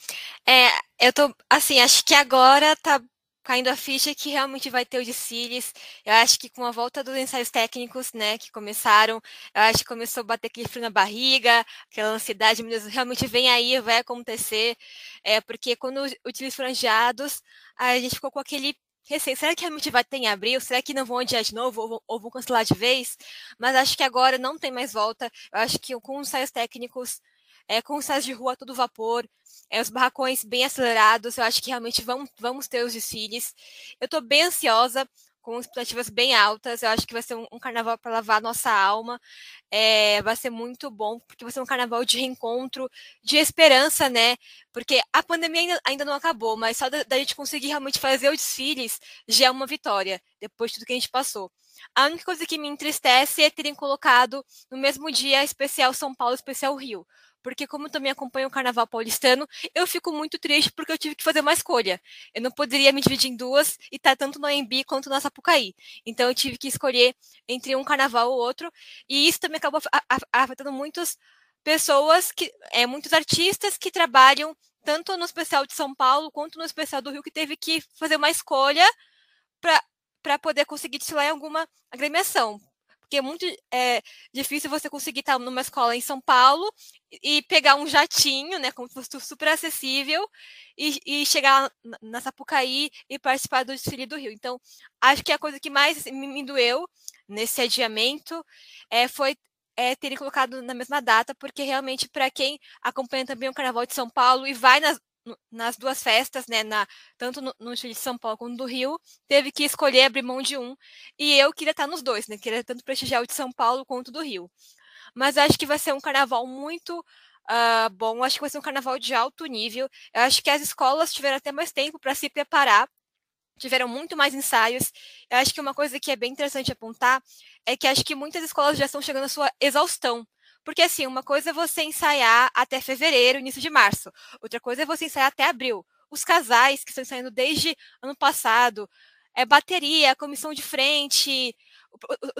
É, eu tô, assim, acho que agora tá caindo a ficha que realmente vai ter o desfiles. Eu acho que com a volta dos ensaios técnicos, né, que começaram, eu acho que começou a bater aquele frio na barriga, aquela ansiedade, meu Deus, realmente vem aí, vai acontecer. É, porque quando os desfiles foram adiados, a gente ficou com aquele receio, será que realmente vai ter em abril? Será que não vão adiar de novo ou, ou vão cancelar de vez? Mas acho que agora não tem mais volta. Eu acho que com os ensaios técnicos é, com os de rua todo vapor, é, os barracões bem acelerados. Eu acho que realmente vamos, vamos ter os desfiles. Eu estou bem ansiosa, com expectativas bem altas. Eu acho que vai ser um, um carnaval para lavar nossa alma. É, vai ser muito bom, porque vai ser um carnaval de reencontro, de esperança, né? Porque a pandemia ainda, ainda não acabou, mas só da, da gente conseguir realmente fazer os desfiles já é uma vitória, depois de tudo que a gente passou. A única coisa que me entristece é terem colocado no mesmo dia especial São Paulo, especial Rio porque como também acompanho o Carnaval paulistano, eu fico muito triste porque eu tive que fazer uma escolha. Eu não poderia me dividir em duas e estar tá tanto no AMB quanto na Sapucaí. Então eu tive que escolher entre um carnaval ou outro, e isso também acabou afetando muitas pessoas, que, é, muitos artistas que trabalham tanto no especial de São Paulo quanto no especial do Rio, que teve que fazer uma escolha para poder conseguir desfilar em alguma agremiação porque é muito é, difícil você conseguir estar numa escola em São Paulo e pegar um jatinho, né, como se fosse super acessível, e, e chegar na Sapucaí e participar do desfile do Rio. Então, acho que a coisa que mais me, me doeu nesse adiamento é, foi é, terem colocado na mesma data, porque realmente, para quem acompanha também o Carnaval de São Paulo e vai nas, nas duas festas, né, na, tanto no, no de São Paulo quanto do Rio, teve que escolher abrir mão de um, e eu queria estar nos dois, né, queria tanto prestigiar o de São Paulo quanto do Rio. Mas acho que vai ser um carnaval muito uh, bom, acho que vai ser um carnaval de alto nível, eu acho que as escolas tiveram até mais tempo para se preparar, tiveram muito mais ensaios. Eu acho que uma coisa que é bem interessante apontar é que acho que muitas escolas já estão chegando à sua exaustão. Porque, assim, uma coisa é você ensaiar até fevereiro, início de março. Outra coisa é você ensaiar até abril. Os casais que estão ensaiando desde ano passado, é bateria, comissão de frente,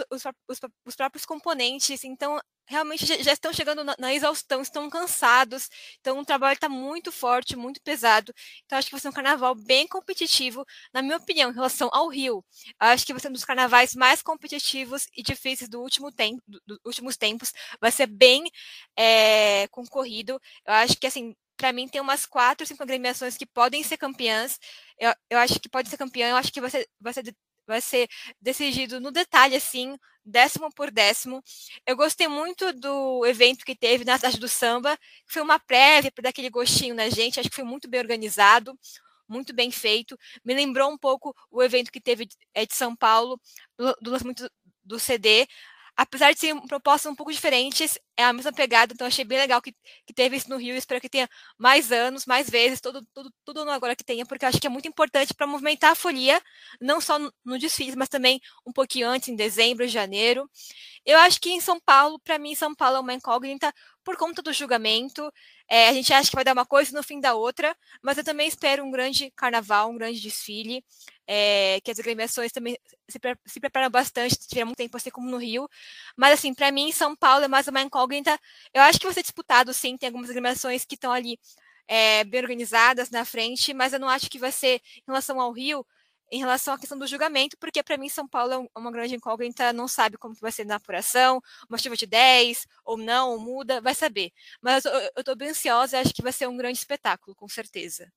os, os, os próprios componentes. Então, realmente já, estão chegando na, na, exaustão, estão cansados, então o trabalho está muito forte, muito pesado. Então, acho que vai ser um carnaval bem competitivo, na minha opinião, em relação ao Rio. Acho que vai ser um dos carnavais mais competitivos e difíceis do último tempo, dos do últimos tempos. Vai ser bem é, concorrido. Eu acho que, assim, para mim tem umas quatro, cinco agremiações que podem ser campeãs. Eu, eu acho que pode ser campeã, eu acho que vai ser, vai ser vai ser decidido no detalhe, assim, décimo por décimo. Eu gostei muito do evento que teve na cidade do samba, que foi uma prévia para dar aquele gostinho na gente, acho que foi muito bem organizado, muito bem feito. Me lembrou um pouco o evento que teve é, de São Paulo, do, lançamento do CD, apesar de serem propostas um pouco diferentes, é a mesma pegada, então achei bem legal que, que teve isso no Rio, espero que tenha mais anos, mais vezes, todo, tudo, tudo agora que tenha, porque eu acho que é muito importante para movimentar a folia, não só no, no desfile, mas também um pouquinho antes, em dezembro, janeiro. Eu acho que em São Paulo, para mim, São Paulo é uma incógnita por conta do julgamento, é, a gente acha que vai dar uma coisa no fim da outra, mas eu também espero um grande carnaval, um grande desfile, é, que as agremiações também se, pre se preparam bastante, se tiver muito tempo assim como no Rio. Mas, assim, para mim, São Paulo é mais uma incógnita. Eu acho que vai ser disputado, sim, tem algumas agremiações que estão ali é, bem organizadas na frente, mas eu não acho que vai ser em relação ao Rio, em relação à questão do julgamento, porque para mim São Paulo é uma grande incógnita, não sabe como vai ser na apuração, uma chuva de 10, ou não, ou muda, vai saber. Mas eu estou bem ansiosa, acho que vai ser um grande espetáculo, com certeza.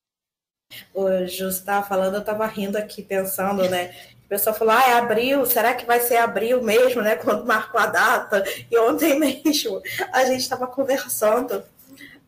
O Justo estava falando, eu estava rindo aqui, pensando, né? O pessoal falou, ah, é abril, será que vai ser abril mesmo, né? Quando marcou a data? E ontem mesmo a gente estava conversando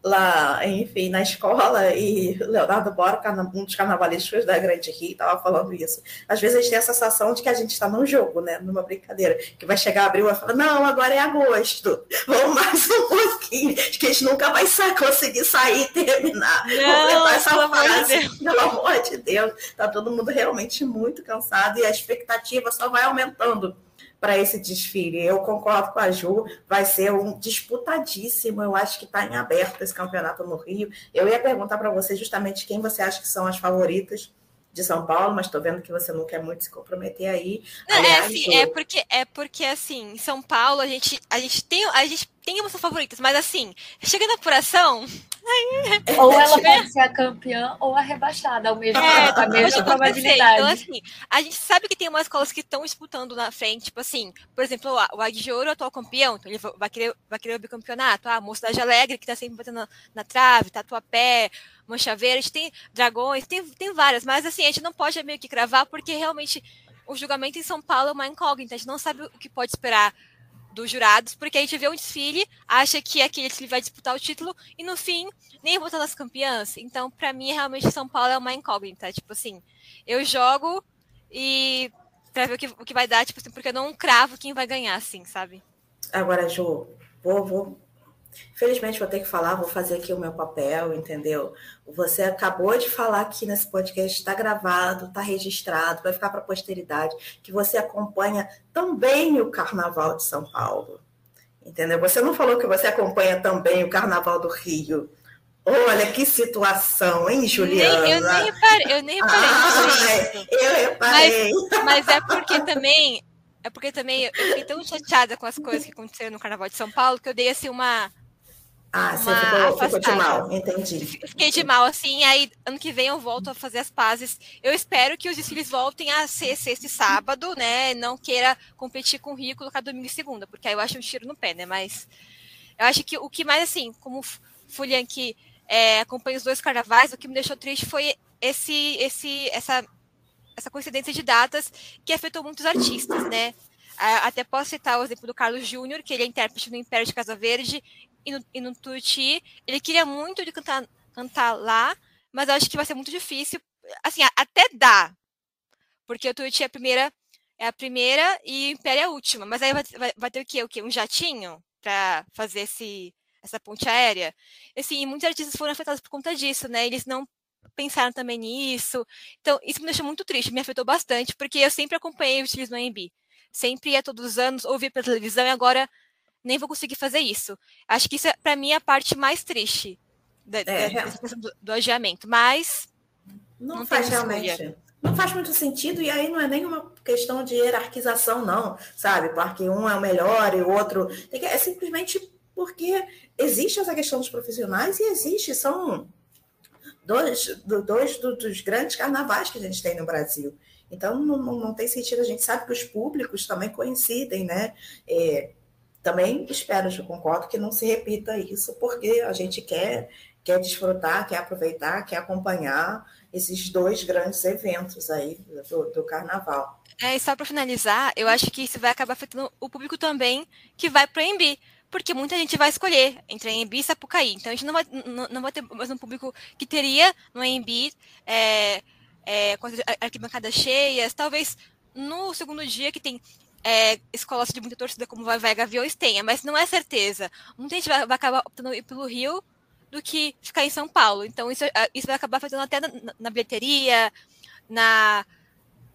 lá, enfim, na escola, e Leonardo Bora, um dos carnavalistas da Grande Rio, estava falando isso. Às vezes a gente tem a sensação de que a gente está num jogo, né? Numa brincadeira, que vai chegar abril e vai falar, não, agora é agosto, vamos mais um pouquinho, que a gente nunca vai conseguir sair e terminar. Não, essa pelo fase. Amor de pelo amor de Deus, tá todo mundo realmente muito cansado e a expectativa só vai aumentando para esse desfile. Eu concordo com a Ju, vai ser um disputadíssimo. Eu acho que está em aberto esse campeonato no Rio. Eu ia perguntar para você justamente quem você acha que são as favoritas de São Paulo, mas estou vendo que você não quer muito se comprometer aí. Não, é Aliás, é, assim, é porque é porque assim, em São Paulo a gente a gente tem a gente tem umas favoritas, mas assim, chega na apuração, ou ela pode ser a campeã ou a rebaixada ao mesmo é, tempo, a mesma probabilidade. Então, assim, a gente sabe que tem umas escolas que estão disputando na frente, tipo assim, por exemplo, o Águia de Ouro é o atual campeão, então ele vai querer, vai querer o bicampeonato. Ah, a Mocidade Alegre, que tá sempre batendo na, na trave, Tatuapé, Mancha Verde, a gente tem Dragões, tem, tem várias, mas assim, a gente não pode meio que cravar, porque realmente o julgamento em São Paulo é uma incógnita, a gente não sabe o que pode esperar dos jurados, porque a gente vê um desfile, acha que aquele desfile vai disputar o título e no fim nem volta nas campeãs. Então, para mim, realmente São Paulo é uma incógnita. Tipo assim, eu jogo e para ver o que, o que vai dar, tipo assim, porque eu não cravo quem vai ganhar, assim, sabe? Agora, Ju, vou, vou Felizmente vou ter que falar, vou fazer aqui o meu papel, entendeu? Você acabou de falar aqui nesse podcast, está gravado, está registrado, vai ficar para a posteridade, que você acompanha também o Carnaval de São Paulo. Entendeu? Você não falou que você acompanha também o Carnaval do Rio. Olha que situação, hein, Juliana? Nem, eu nem reparei, eu nem reparei. eu reparei. Mas, mas é porque também é porque também eu fiquei tão chateada com as coisas que aconteceram no Carnaval de São Paulo que eu dei assim uma ah, você ficou, ficou, de mal, entendi. Fiquei de mal, assim, aí ano que vem eu volto a fazer as pazes. Eu espero que os desfiles voltem a ser sexta e sábado, né? Não queira competir com o Rio e colocar domingo e segunda, porque aí eu acho um tiro no pé, né? Mas eu acho que o que mais, assim, como Fulian que é, acompanha os dois carnavais, o que me deixou triste foi esse, esse, essa, essa coincidência de datas que afetou muitos artistas, né? Até posso citar o exemplo do Carlos Júnior, que ele é intérprete no Império de Casa Verde, e no, e no. Ele queria muito de cantar, cantar lá, mas eu acho que vai ser muito difícil. Assim, até dá. Porque o Tuti é a primeira, é a primeira e o Império é a última. Mas aí vai, vai, vai ter o quê? O quê? Um jatinho para fazer esse, essa ponte aérea. Assim, muitos artistas foram afetados por conta disso, né? Eles não pensaram também nisso. Então, isso me deixou muito triste, me afetou bastante, porque eu sempre acompanhei o utilismo AMB. Sempre ia todos os anos, ouvia pela televisão e agora nem vou conseguir fazer isso. Acho que isso, é, para mim, é a parte mais triste da, é, do, do, adiamento. Mas. Não, não faz realmente. não faz muito sentido, e aí não é nenhuma questão de hierarquização, não, sabe? Porque um é o melhor e o outro. É simplesmente porque existe essa questão dos profissionais e existe, são dois, dois dos grandes carnavais que a gente tem no Brasil. Então, não, não tem sentido, a gente sabe que os públicos também coincidem, né? É, também espero, eu concordo, que não se repita isso, porque a gente quer, quer desfrutar, quer aproveitar, quer acompanhar esses dois grandes eventos aí do, do carnaval. É, e só para finalizar, eu acho que isso vai acabar afetando o público também que vai para o Embi, porque muita gente vai escolher entre Embi e Sapucaí. Então a gente não vai, não, não vai ter mais um público que teria no Embi é, é, com as arquibancadas cheias, talvez no segundo dia que tem é, escolas de muita torcida como vai Vai Gaviões tenha, mas não é certeza. Muita gente vai, vai acabar optando ir pelo Rio do que ficar em São Paulo. Então isso, é, isso vai acabar fazendo até na, na bilheteria, na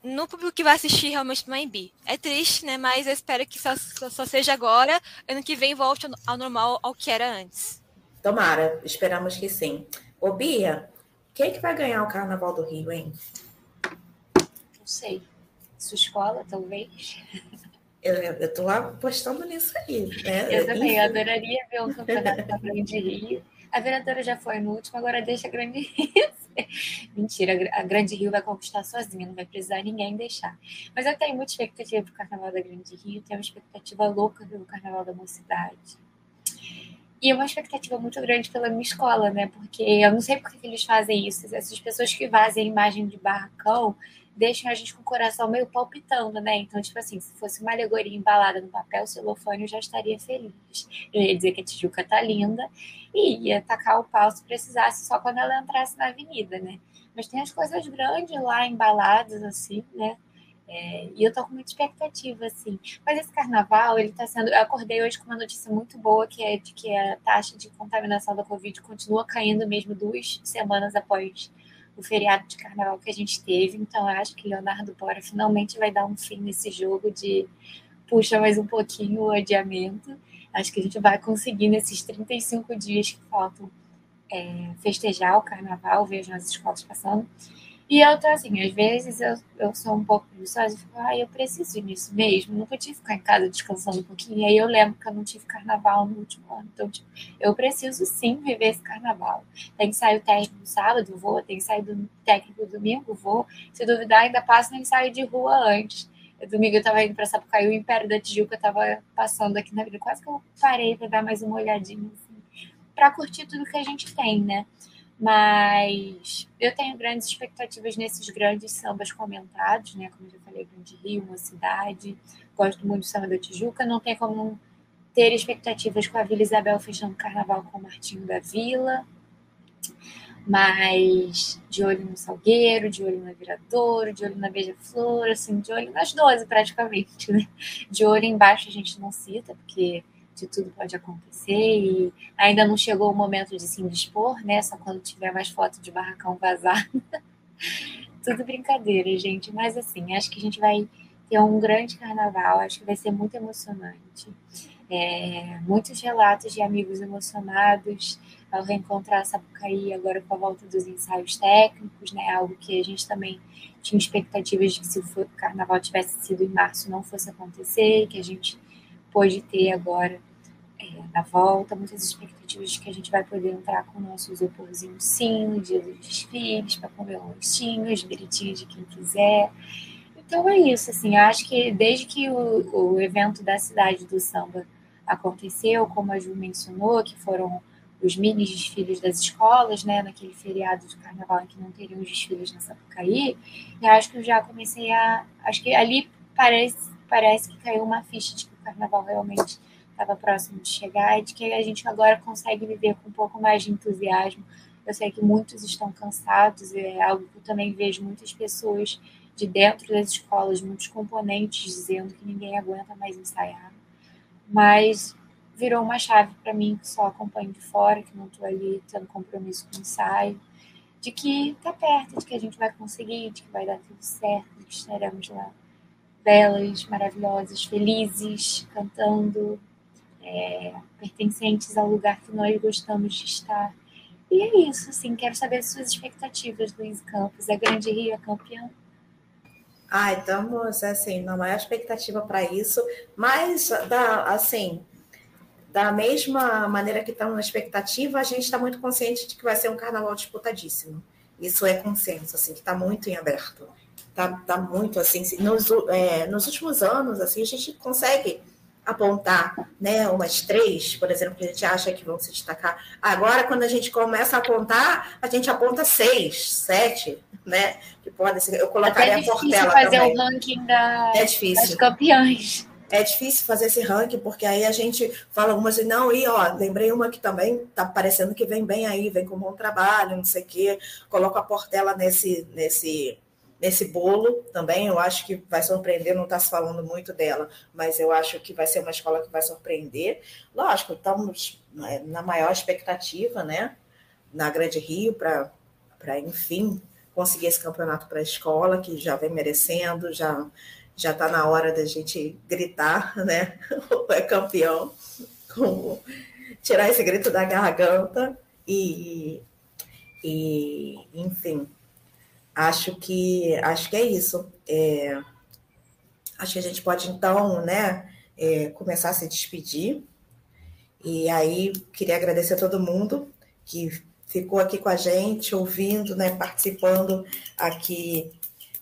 no público que vai assistir realmente no AMB. É triste, né? Mas eu espero que só, só, só seja agora, ano que vem volte ao normal, ao que era antes. Tomara, esperamos que sim. Ô Bia, quem é que vai ganhar o Carnaval do Rio, hein? Não sei. Sua escola, talvez. Eu, tô apostando nisso aí, né? Eu também, eu adoraria ver o campeonato da Grande Rio. A vereadora já foi no último, agora deixa a Grande Rio. Mentira, a Grande Rio vai conquistar sozinha, não vai precisar ninguém deixar. Mas eu tenho muita expectativa para o Carnaval da Grande Rio, tenho uma expectativa louca pelo Carnaval da Mocidade. E uma expectativa muito grande pela minha escola, né? Porque eu não sei por que eles fazem isso. Essas pessoas que vazem a imagem de barracão deixam a gente com o coração meio palpitando, né? Então, tipo assim, se fosse uma alegoria embalada no papel celofane, eu já estaria feliz. Eu ia dizer que a Tijuca tá linda e ia tacar o pau se precisasse só quando ela entrasse na avenida, né? Mas tem as coisas grandes lá embaladas, assim, né? É, e eu tô com muita expectativa, assim. Mas esse carnaval, ele tá sendo. Eu acordei hoje com uma notícia muito boa, que é de que a taxa de contaminação da Covid continua caindo mesmo duas semanas após o feriado de carnaval que a gente teve. Então, eu acho que Leonardo Bora finalmente vai dar um fim nesse jogo de puxa mais um pouquinho o adiamento. Acho que a gente vai conseguir, nesses 35 dias que faltam, é, festejar o carnaval, vejo as escolas passando. E eu tô assim, às vezes eu, eu sou um pouco preguiçosa e fico, ah, eu preciso disso mesmo. Nunca que ficar em casa descansando um pouquinho. E aí eu lembro que eu não tive carnaval no último ano. Então, tipo, eu preciso sim viver esse carnaval. Tem que sair o técnico no sábado, vou. Tem que sair do técnico no domingo, vou. Se duvidar, ainda passo nem sair de rua antes. Domingo eu tava indo pra Sapucaí, o Império da Tijuca tava passando aqui na vida. Quase que eu parei pra dar mais uma olhadinha, assim, pra curtir tudo que a gente tem, né? Mas eu tenho grandes expectativas nesses grandes sambas comentados, né? Como eu já falei, Grande Rio, uma cidade. Gosto muito do samba da Tijuca. Não tem como ter expectativas com a Vila Isabel fechando carnaval com o Martinho da Vila. Mas de olho no Salgueiro, de olho na Viradouro, de olho na Beija-Flor, assim, de olho nas 12 praticamente, né? De olho embaixo a gente não cita, porque de tudo pode acontecer e ainda não chegou o momento de se indispor, né? Só quando tiver mais foto de barracão vazar. tudo brincadeira, gente. Mas assim, acho que a gente vai ter um grande carnaval, acho que vai ser muito emocionante. É, muitos relatos de amigos emocionados ao reencontrar a Sapucaí agora com a volta dos ensaios técnicos, né? Algo que a gente também tinha expectativas de que se o carnaval tivesse sido em março não fosse acontecer, que a gente pôde ter agora é, na volta, muitas expectativas de que a gente vai poder entrar com o nosso isoporzinho sim, no dia dos desfiles, para comer um lanchinho, as biritinhas de quem quiser. Então é isso, assim, acho que desde que o, o evento da cidade do samba aconteceu, como a Ju mencionou, que foram os mini desfiles das escolas, né, naquele feriado de carnaval em que não teriam os desfiles na Sapucaí, e acho que eu já comecei a, acho que ali parece, parece que caiu uma ficha de carnaval realmente estava próximo de chegar e de que a gente agora consegue viver com um pouco mais de entusiasmo. Eu sei que muitos estão cansados, é algo que eu também vejo muitas pessoas de dentro das escolas, muitos componentes dizendo que ninguém aguenta mais ensaiar. Mas virou uma chave para mim que só acompanho de fora, que não estou ali tendo compromisso com o ensaio, de que está perto, de que a gente vai conseguir, de que vai dar tudo certo, de que estaremos lá belas, maravilosas, felizes, cantando, é, pertencentes ao lugar que nós gostamos de estar. E é isso, assim, quero saber as suas expectativas, Luiz Campos. É Grande Rio é campeão? Ah, estamos, assim, na maior expectativa para isso, mas, da, assim, da mesma maneira que estamos na expectativa, a gente está muito consciente de que vai ser um carnaval disputadíssimo. Isso é consenso, assim, que está muito em aberto. Está tá muito, assim, nos, é, nos últimos anos, assim, a gente consegue apontar né, umas três, por exemplo, que a gente acha que vão se destacar. Agora, quando a gente começa a apontar, a gente aponta seis, sete, né? Que pode ser. Eu colocaria é a Portela fazer também. o ranking da, é difícil. das campeãs. É difícil fazer esse ranking, porque aí a gente fala algumas e não, e ó, lembrei uma que também tá parecendo que vem bem aí, vem com bom trabalho, não sei o quê. Coloco a Portela nesse, nesse nesse bolo também. Eu acho que vai surpreender, não está se falando muito dela, mas eu acho que vai ser uma escola que vai surpreender. Lógico, estamos né, na maior expectativa, né? Na Grande Rio, para, enfim, conseguir esse campeonato para a escola, que já vem merecendo, já já está na hora da gente gritar, né? é campeão, com, tirar esse grito da garganta e, e enfim, acho que acho que é isso. É, acho que a gente pode então, né, é, começar a se despedir. E aí queria agradecer a todo mundo que ficou aqui com a gente, ouvindo, né, participando aqui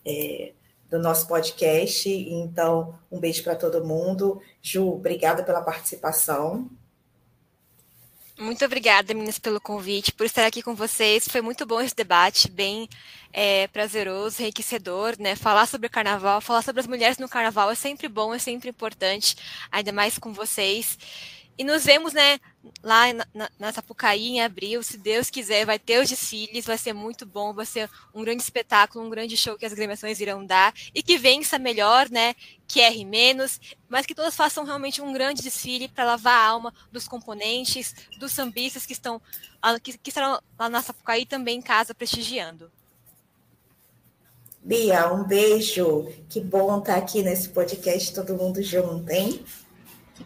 é, do nosso podcast. Então, um beijo para todo mundo. Ju, obrigada pela participação. Muito obrigada, meninas, pelo convite, por estar aqui com vocês. Foi muito bom esse debate, bem é, prazeroso, enriquecedor, né? Falar sobre o carnaval, falar sobre as mulheres no carnaval é sempre bom, é sempre importante, ainda mais com vocês. E nos vemos, né, lá na, na, Sapucaí em abril, se Deus quiser, vai ter os desfiles, vai ser muito bom, vai ser um grande espetáculo, um grande show que as agremiações irão dar e que vença melhor, né, que erre menos, mas que todas façam realmente um grande desfile para lavar a alma dos componentes, dos sambistas que estão que, que estarão lá na Sapucaí também em casa prestigiando. Bia, um beijo. Que bom estar aqui nesse podcast todo mundo junto, hein?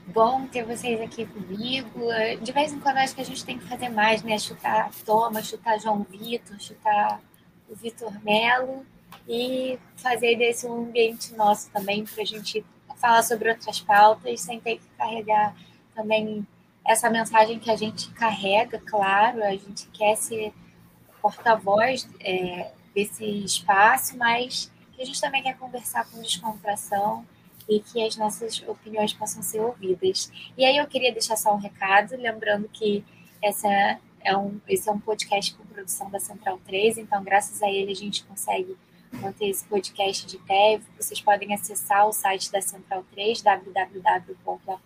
Bom ter vocês aqui comigo. De vez em quando acho que a gente tem que fazer mais, né? Chutar Toma, chutar João Vitor, chutar o Vitor Melo e fazer desse um ambiente nosso também para a gente falar sobre outras pautas sem ter que carregar também essa mensagem que a gente carrega, claro, a gente quer ser porta-voz é, desse espaço, mas a gente também quer conversar com descontração e que as nossas opiniões possam ser ouvidas. E aí eu queria deixar só um recado, lembrando que essa é um, esse é um podcast com produção da Central 3, então graças a ele a gente consegue manter esse podcast de pé. Vocês podem acessar o site da Central 3, www.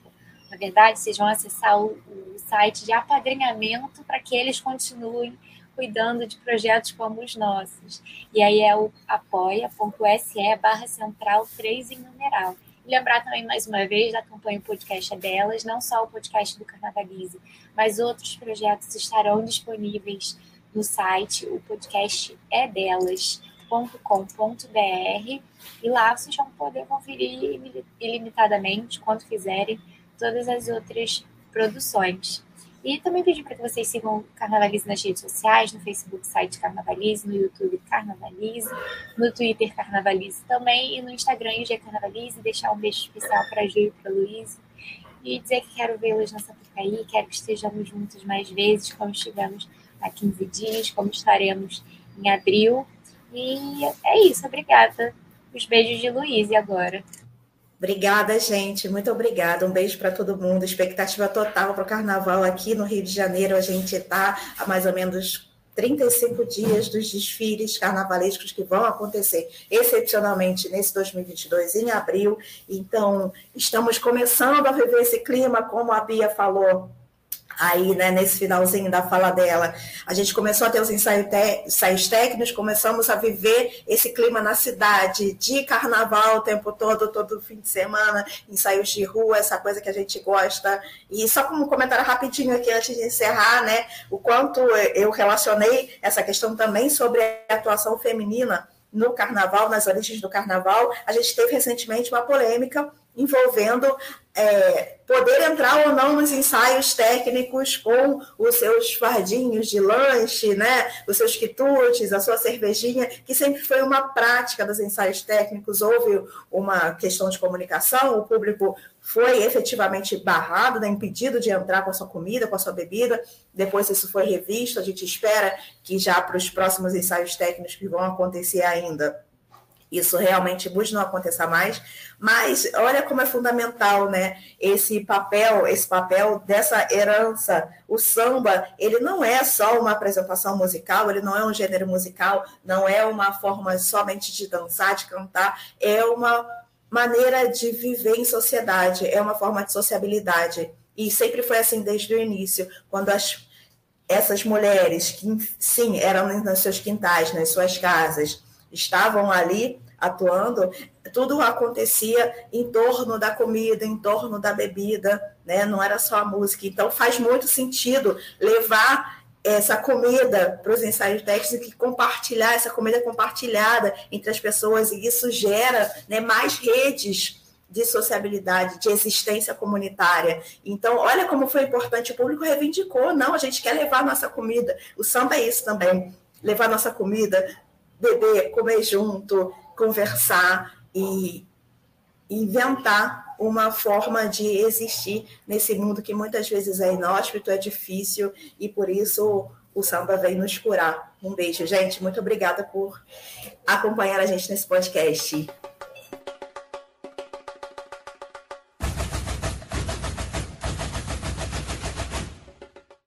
Na verdade, vocês vão acessar o, o site de apadrinhamento para que eles continuem cuidando de projetos como os nossos. E aí é o apoia.se barra central 3 em numeral. Lembrar também, mais uma vez, da campanha Podcast é Delas, não só o podcast do Carnavalize, mas outros projetos estarão disponíveis no site, o podcast é delas.com.br e lá vocês vão poder conferir ilimitadamente, quando quiserem, todas as outras produções. E também pedir para que vocês sigam o Carnavalize nas redes sociais, no Facebook, site Carnavalize, no YouTube Carnavalize, no Twitter Carnavalize também, e no Instagram IG Carnavalize, deixar um beijo especial para a Ju e para a Luísa. E dizer que quero vê-las na Sapucaí, quero que estejamos juntos mais vezes, como estivemos há 15 dias, como estaremos em abril. E é isso, obrigada. Os beijos de Luísa agora. Obrigada, gente. Muito obrigada. Um beijo para todo mundo. Expectativa total para o carnaval aqui no Rio de Janeiro. A gente está há mais ou menos 35 dias dos desfiles carnavalescos que vão acontecer excepcionalmente nesse 2022, em abril. Então, estamos começando a viver esse clima, como a Bia falou aí, né, nesse finalzinho da fala dela, a gente começou a ter os ensaios, ensaios técnicos, começamos a viver esse clima na cidade, de carnaval o tempo todo, todo fim de semana, ensaios de rua, essa coisa que a gente gosta. E só como um comentário rapidinho aqui antes de encerrar, né, o quanto eu relacionei essa questão também sobre a atuação feminina no carnaval, nas origens do carnaval. A gente teve recentemente uma polêmica envolvendo é, poder entrar ou não nos ensaios técnicos com os seus fardinhos de lanche, né? os seus quitutes, a sua cervejinha, que sempre foi uma prática dos ensaios técnicos. Houve uma questão de comunicação, o público foi efetivamente barrado, né, impedido de entrar com a sua comida, com a sua bebida. Depois isso foi revisto. A gente espera que já para os próximos ensaios técnicos que vão acontecer ainda isso realmente busque não aconteça mais, mas olha como é fundamental, né, esse papel, esse papel dessa herança, o samba, ele não é só uma apresentação musical, ele não é um gênero musical, não é uma forma somente de dançar, de cantar, é uma maneira de viver em sociedade, é uma forma de sociabilidade, e sempre foi assim desde o início, quando as essas mulheres que sim eram nos seus quintais, nas suas casas, estavam ali atuando, tudo acontecia em torno da comida, em torno da bebida, né? não era só a música. Então faz muito sentido levar essa comida para os ensaios técnicos e compartilhar essa comida compartilhada entre as pessoas, e isso gera né, mais redes de sociabilidade, de existência comunitária. Então, olha como foi importante, o público reivindicou, não, a gente quer levar nossa comida. O samba é isso também, levar nossa comida, beber, comer junto, conversar e inventar uma forma de existir nesse mundo que muitas vezes é inóspito, é difícil e por isso o samba vem nos curar. Um beijo, gente. Muito obrigada por acompanhar a gente nesse podcast.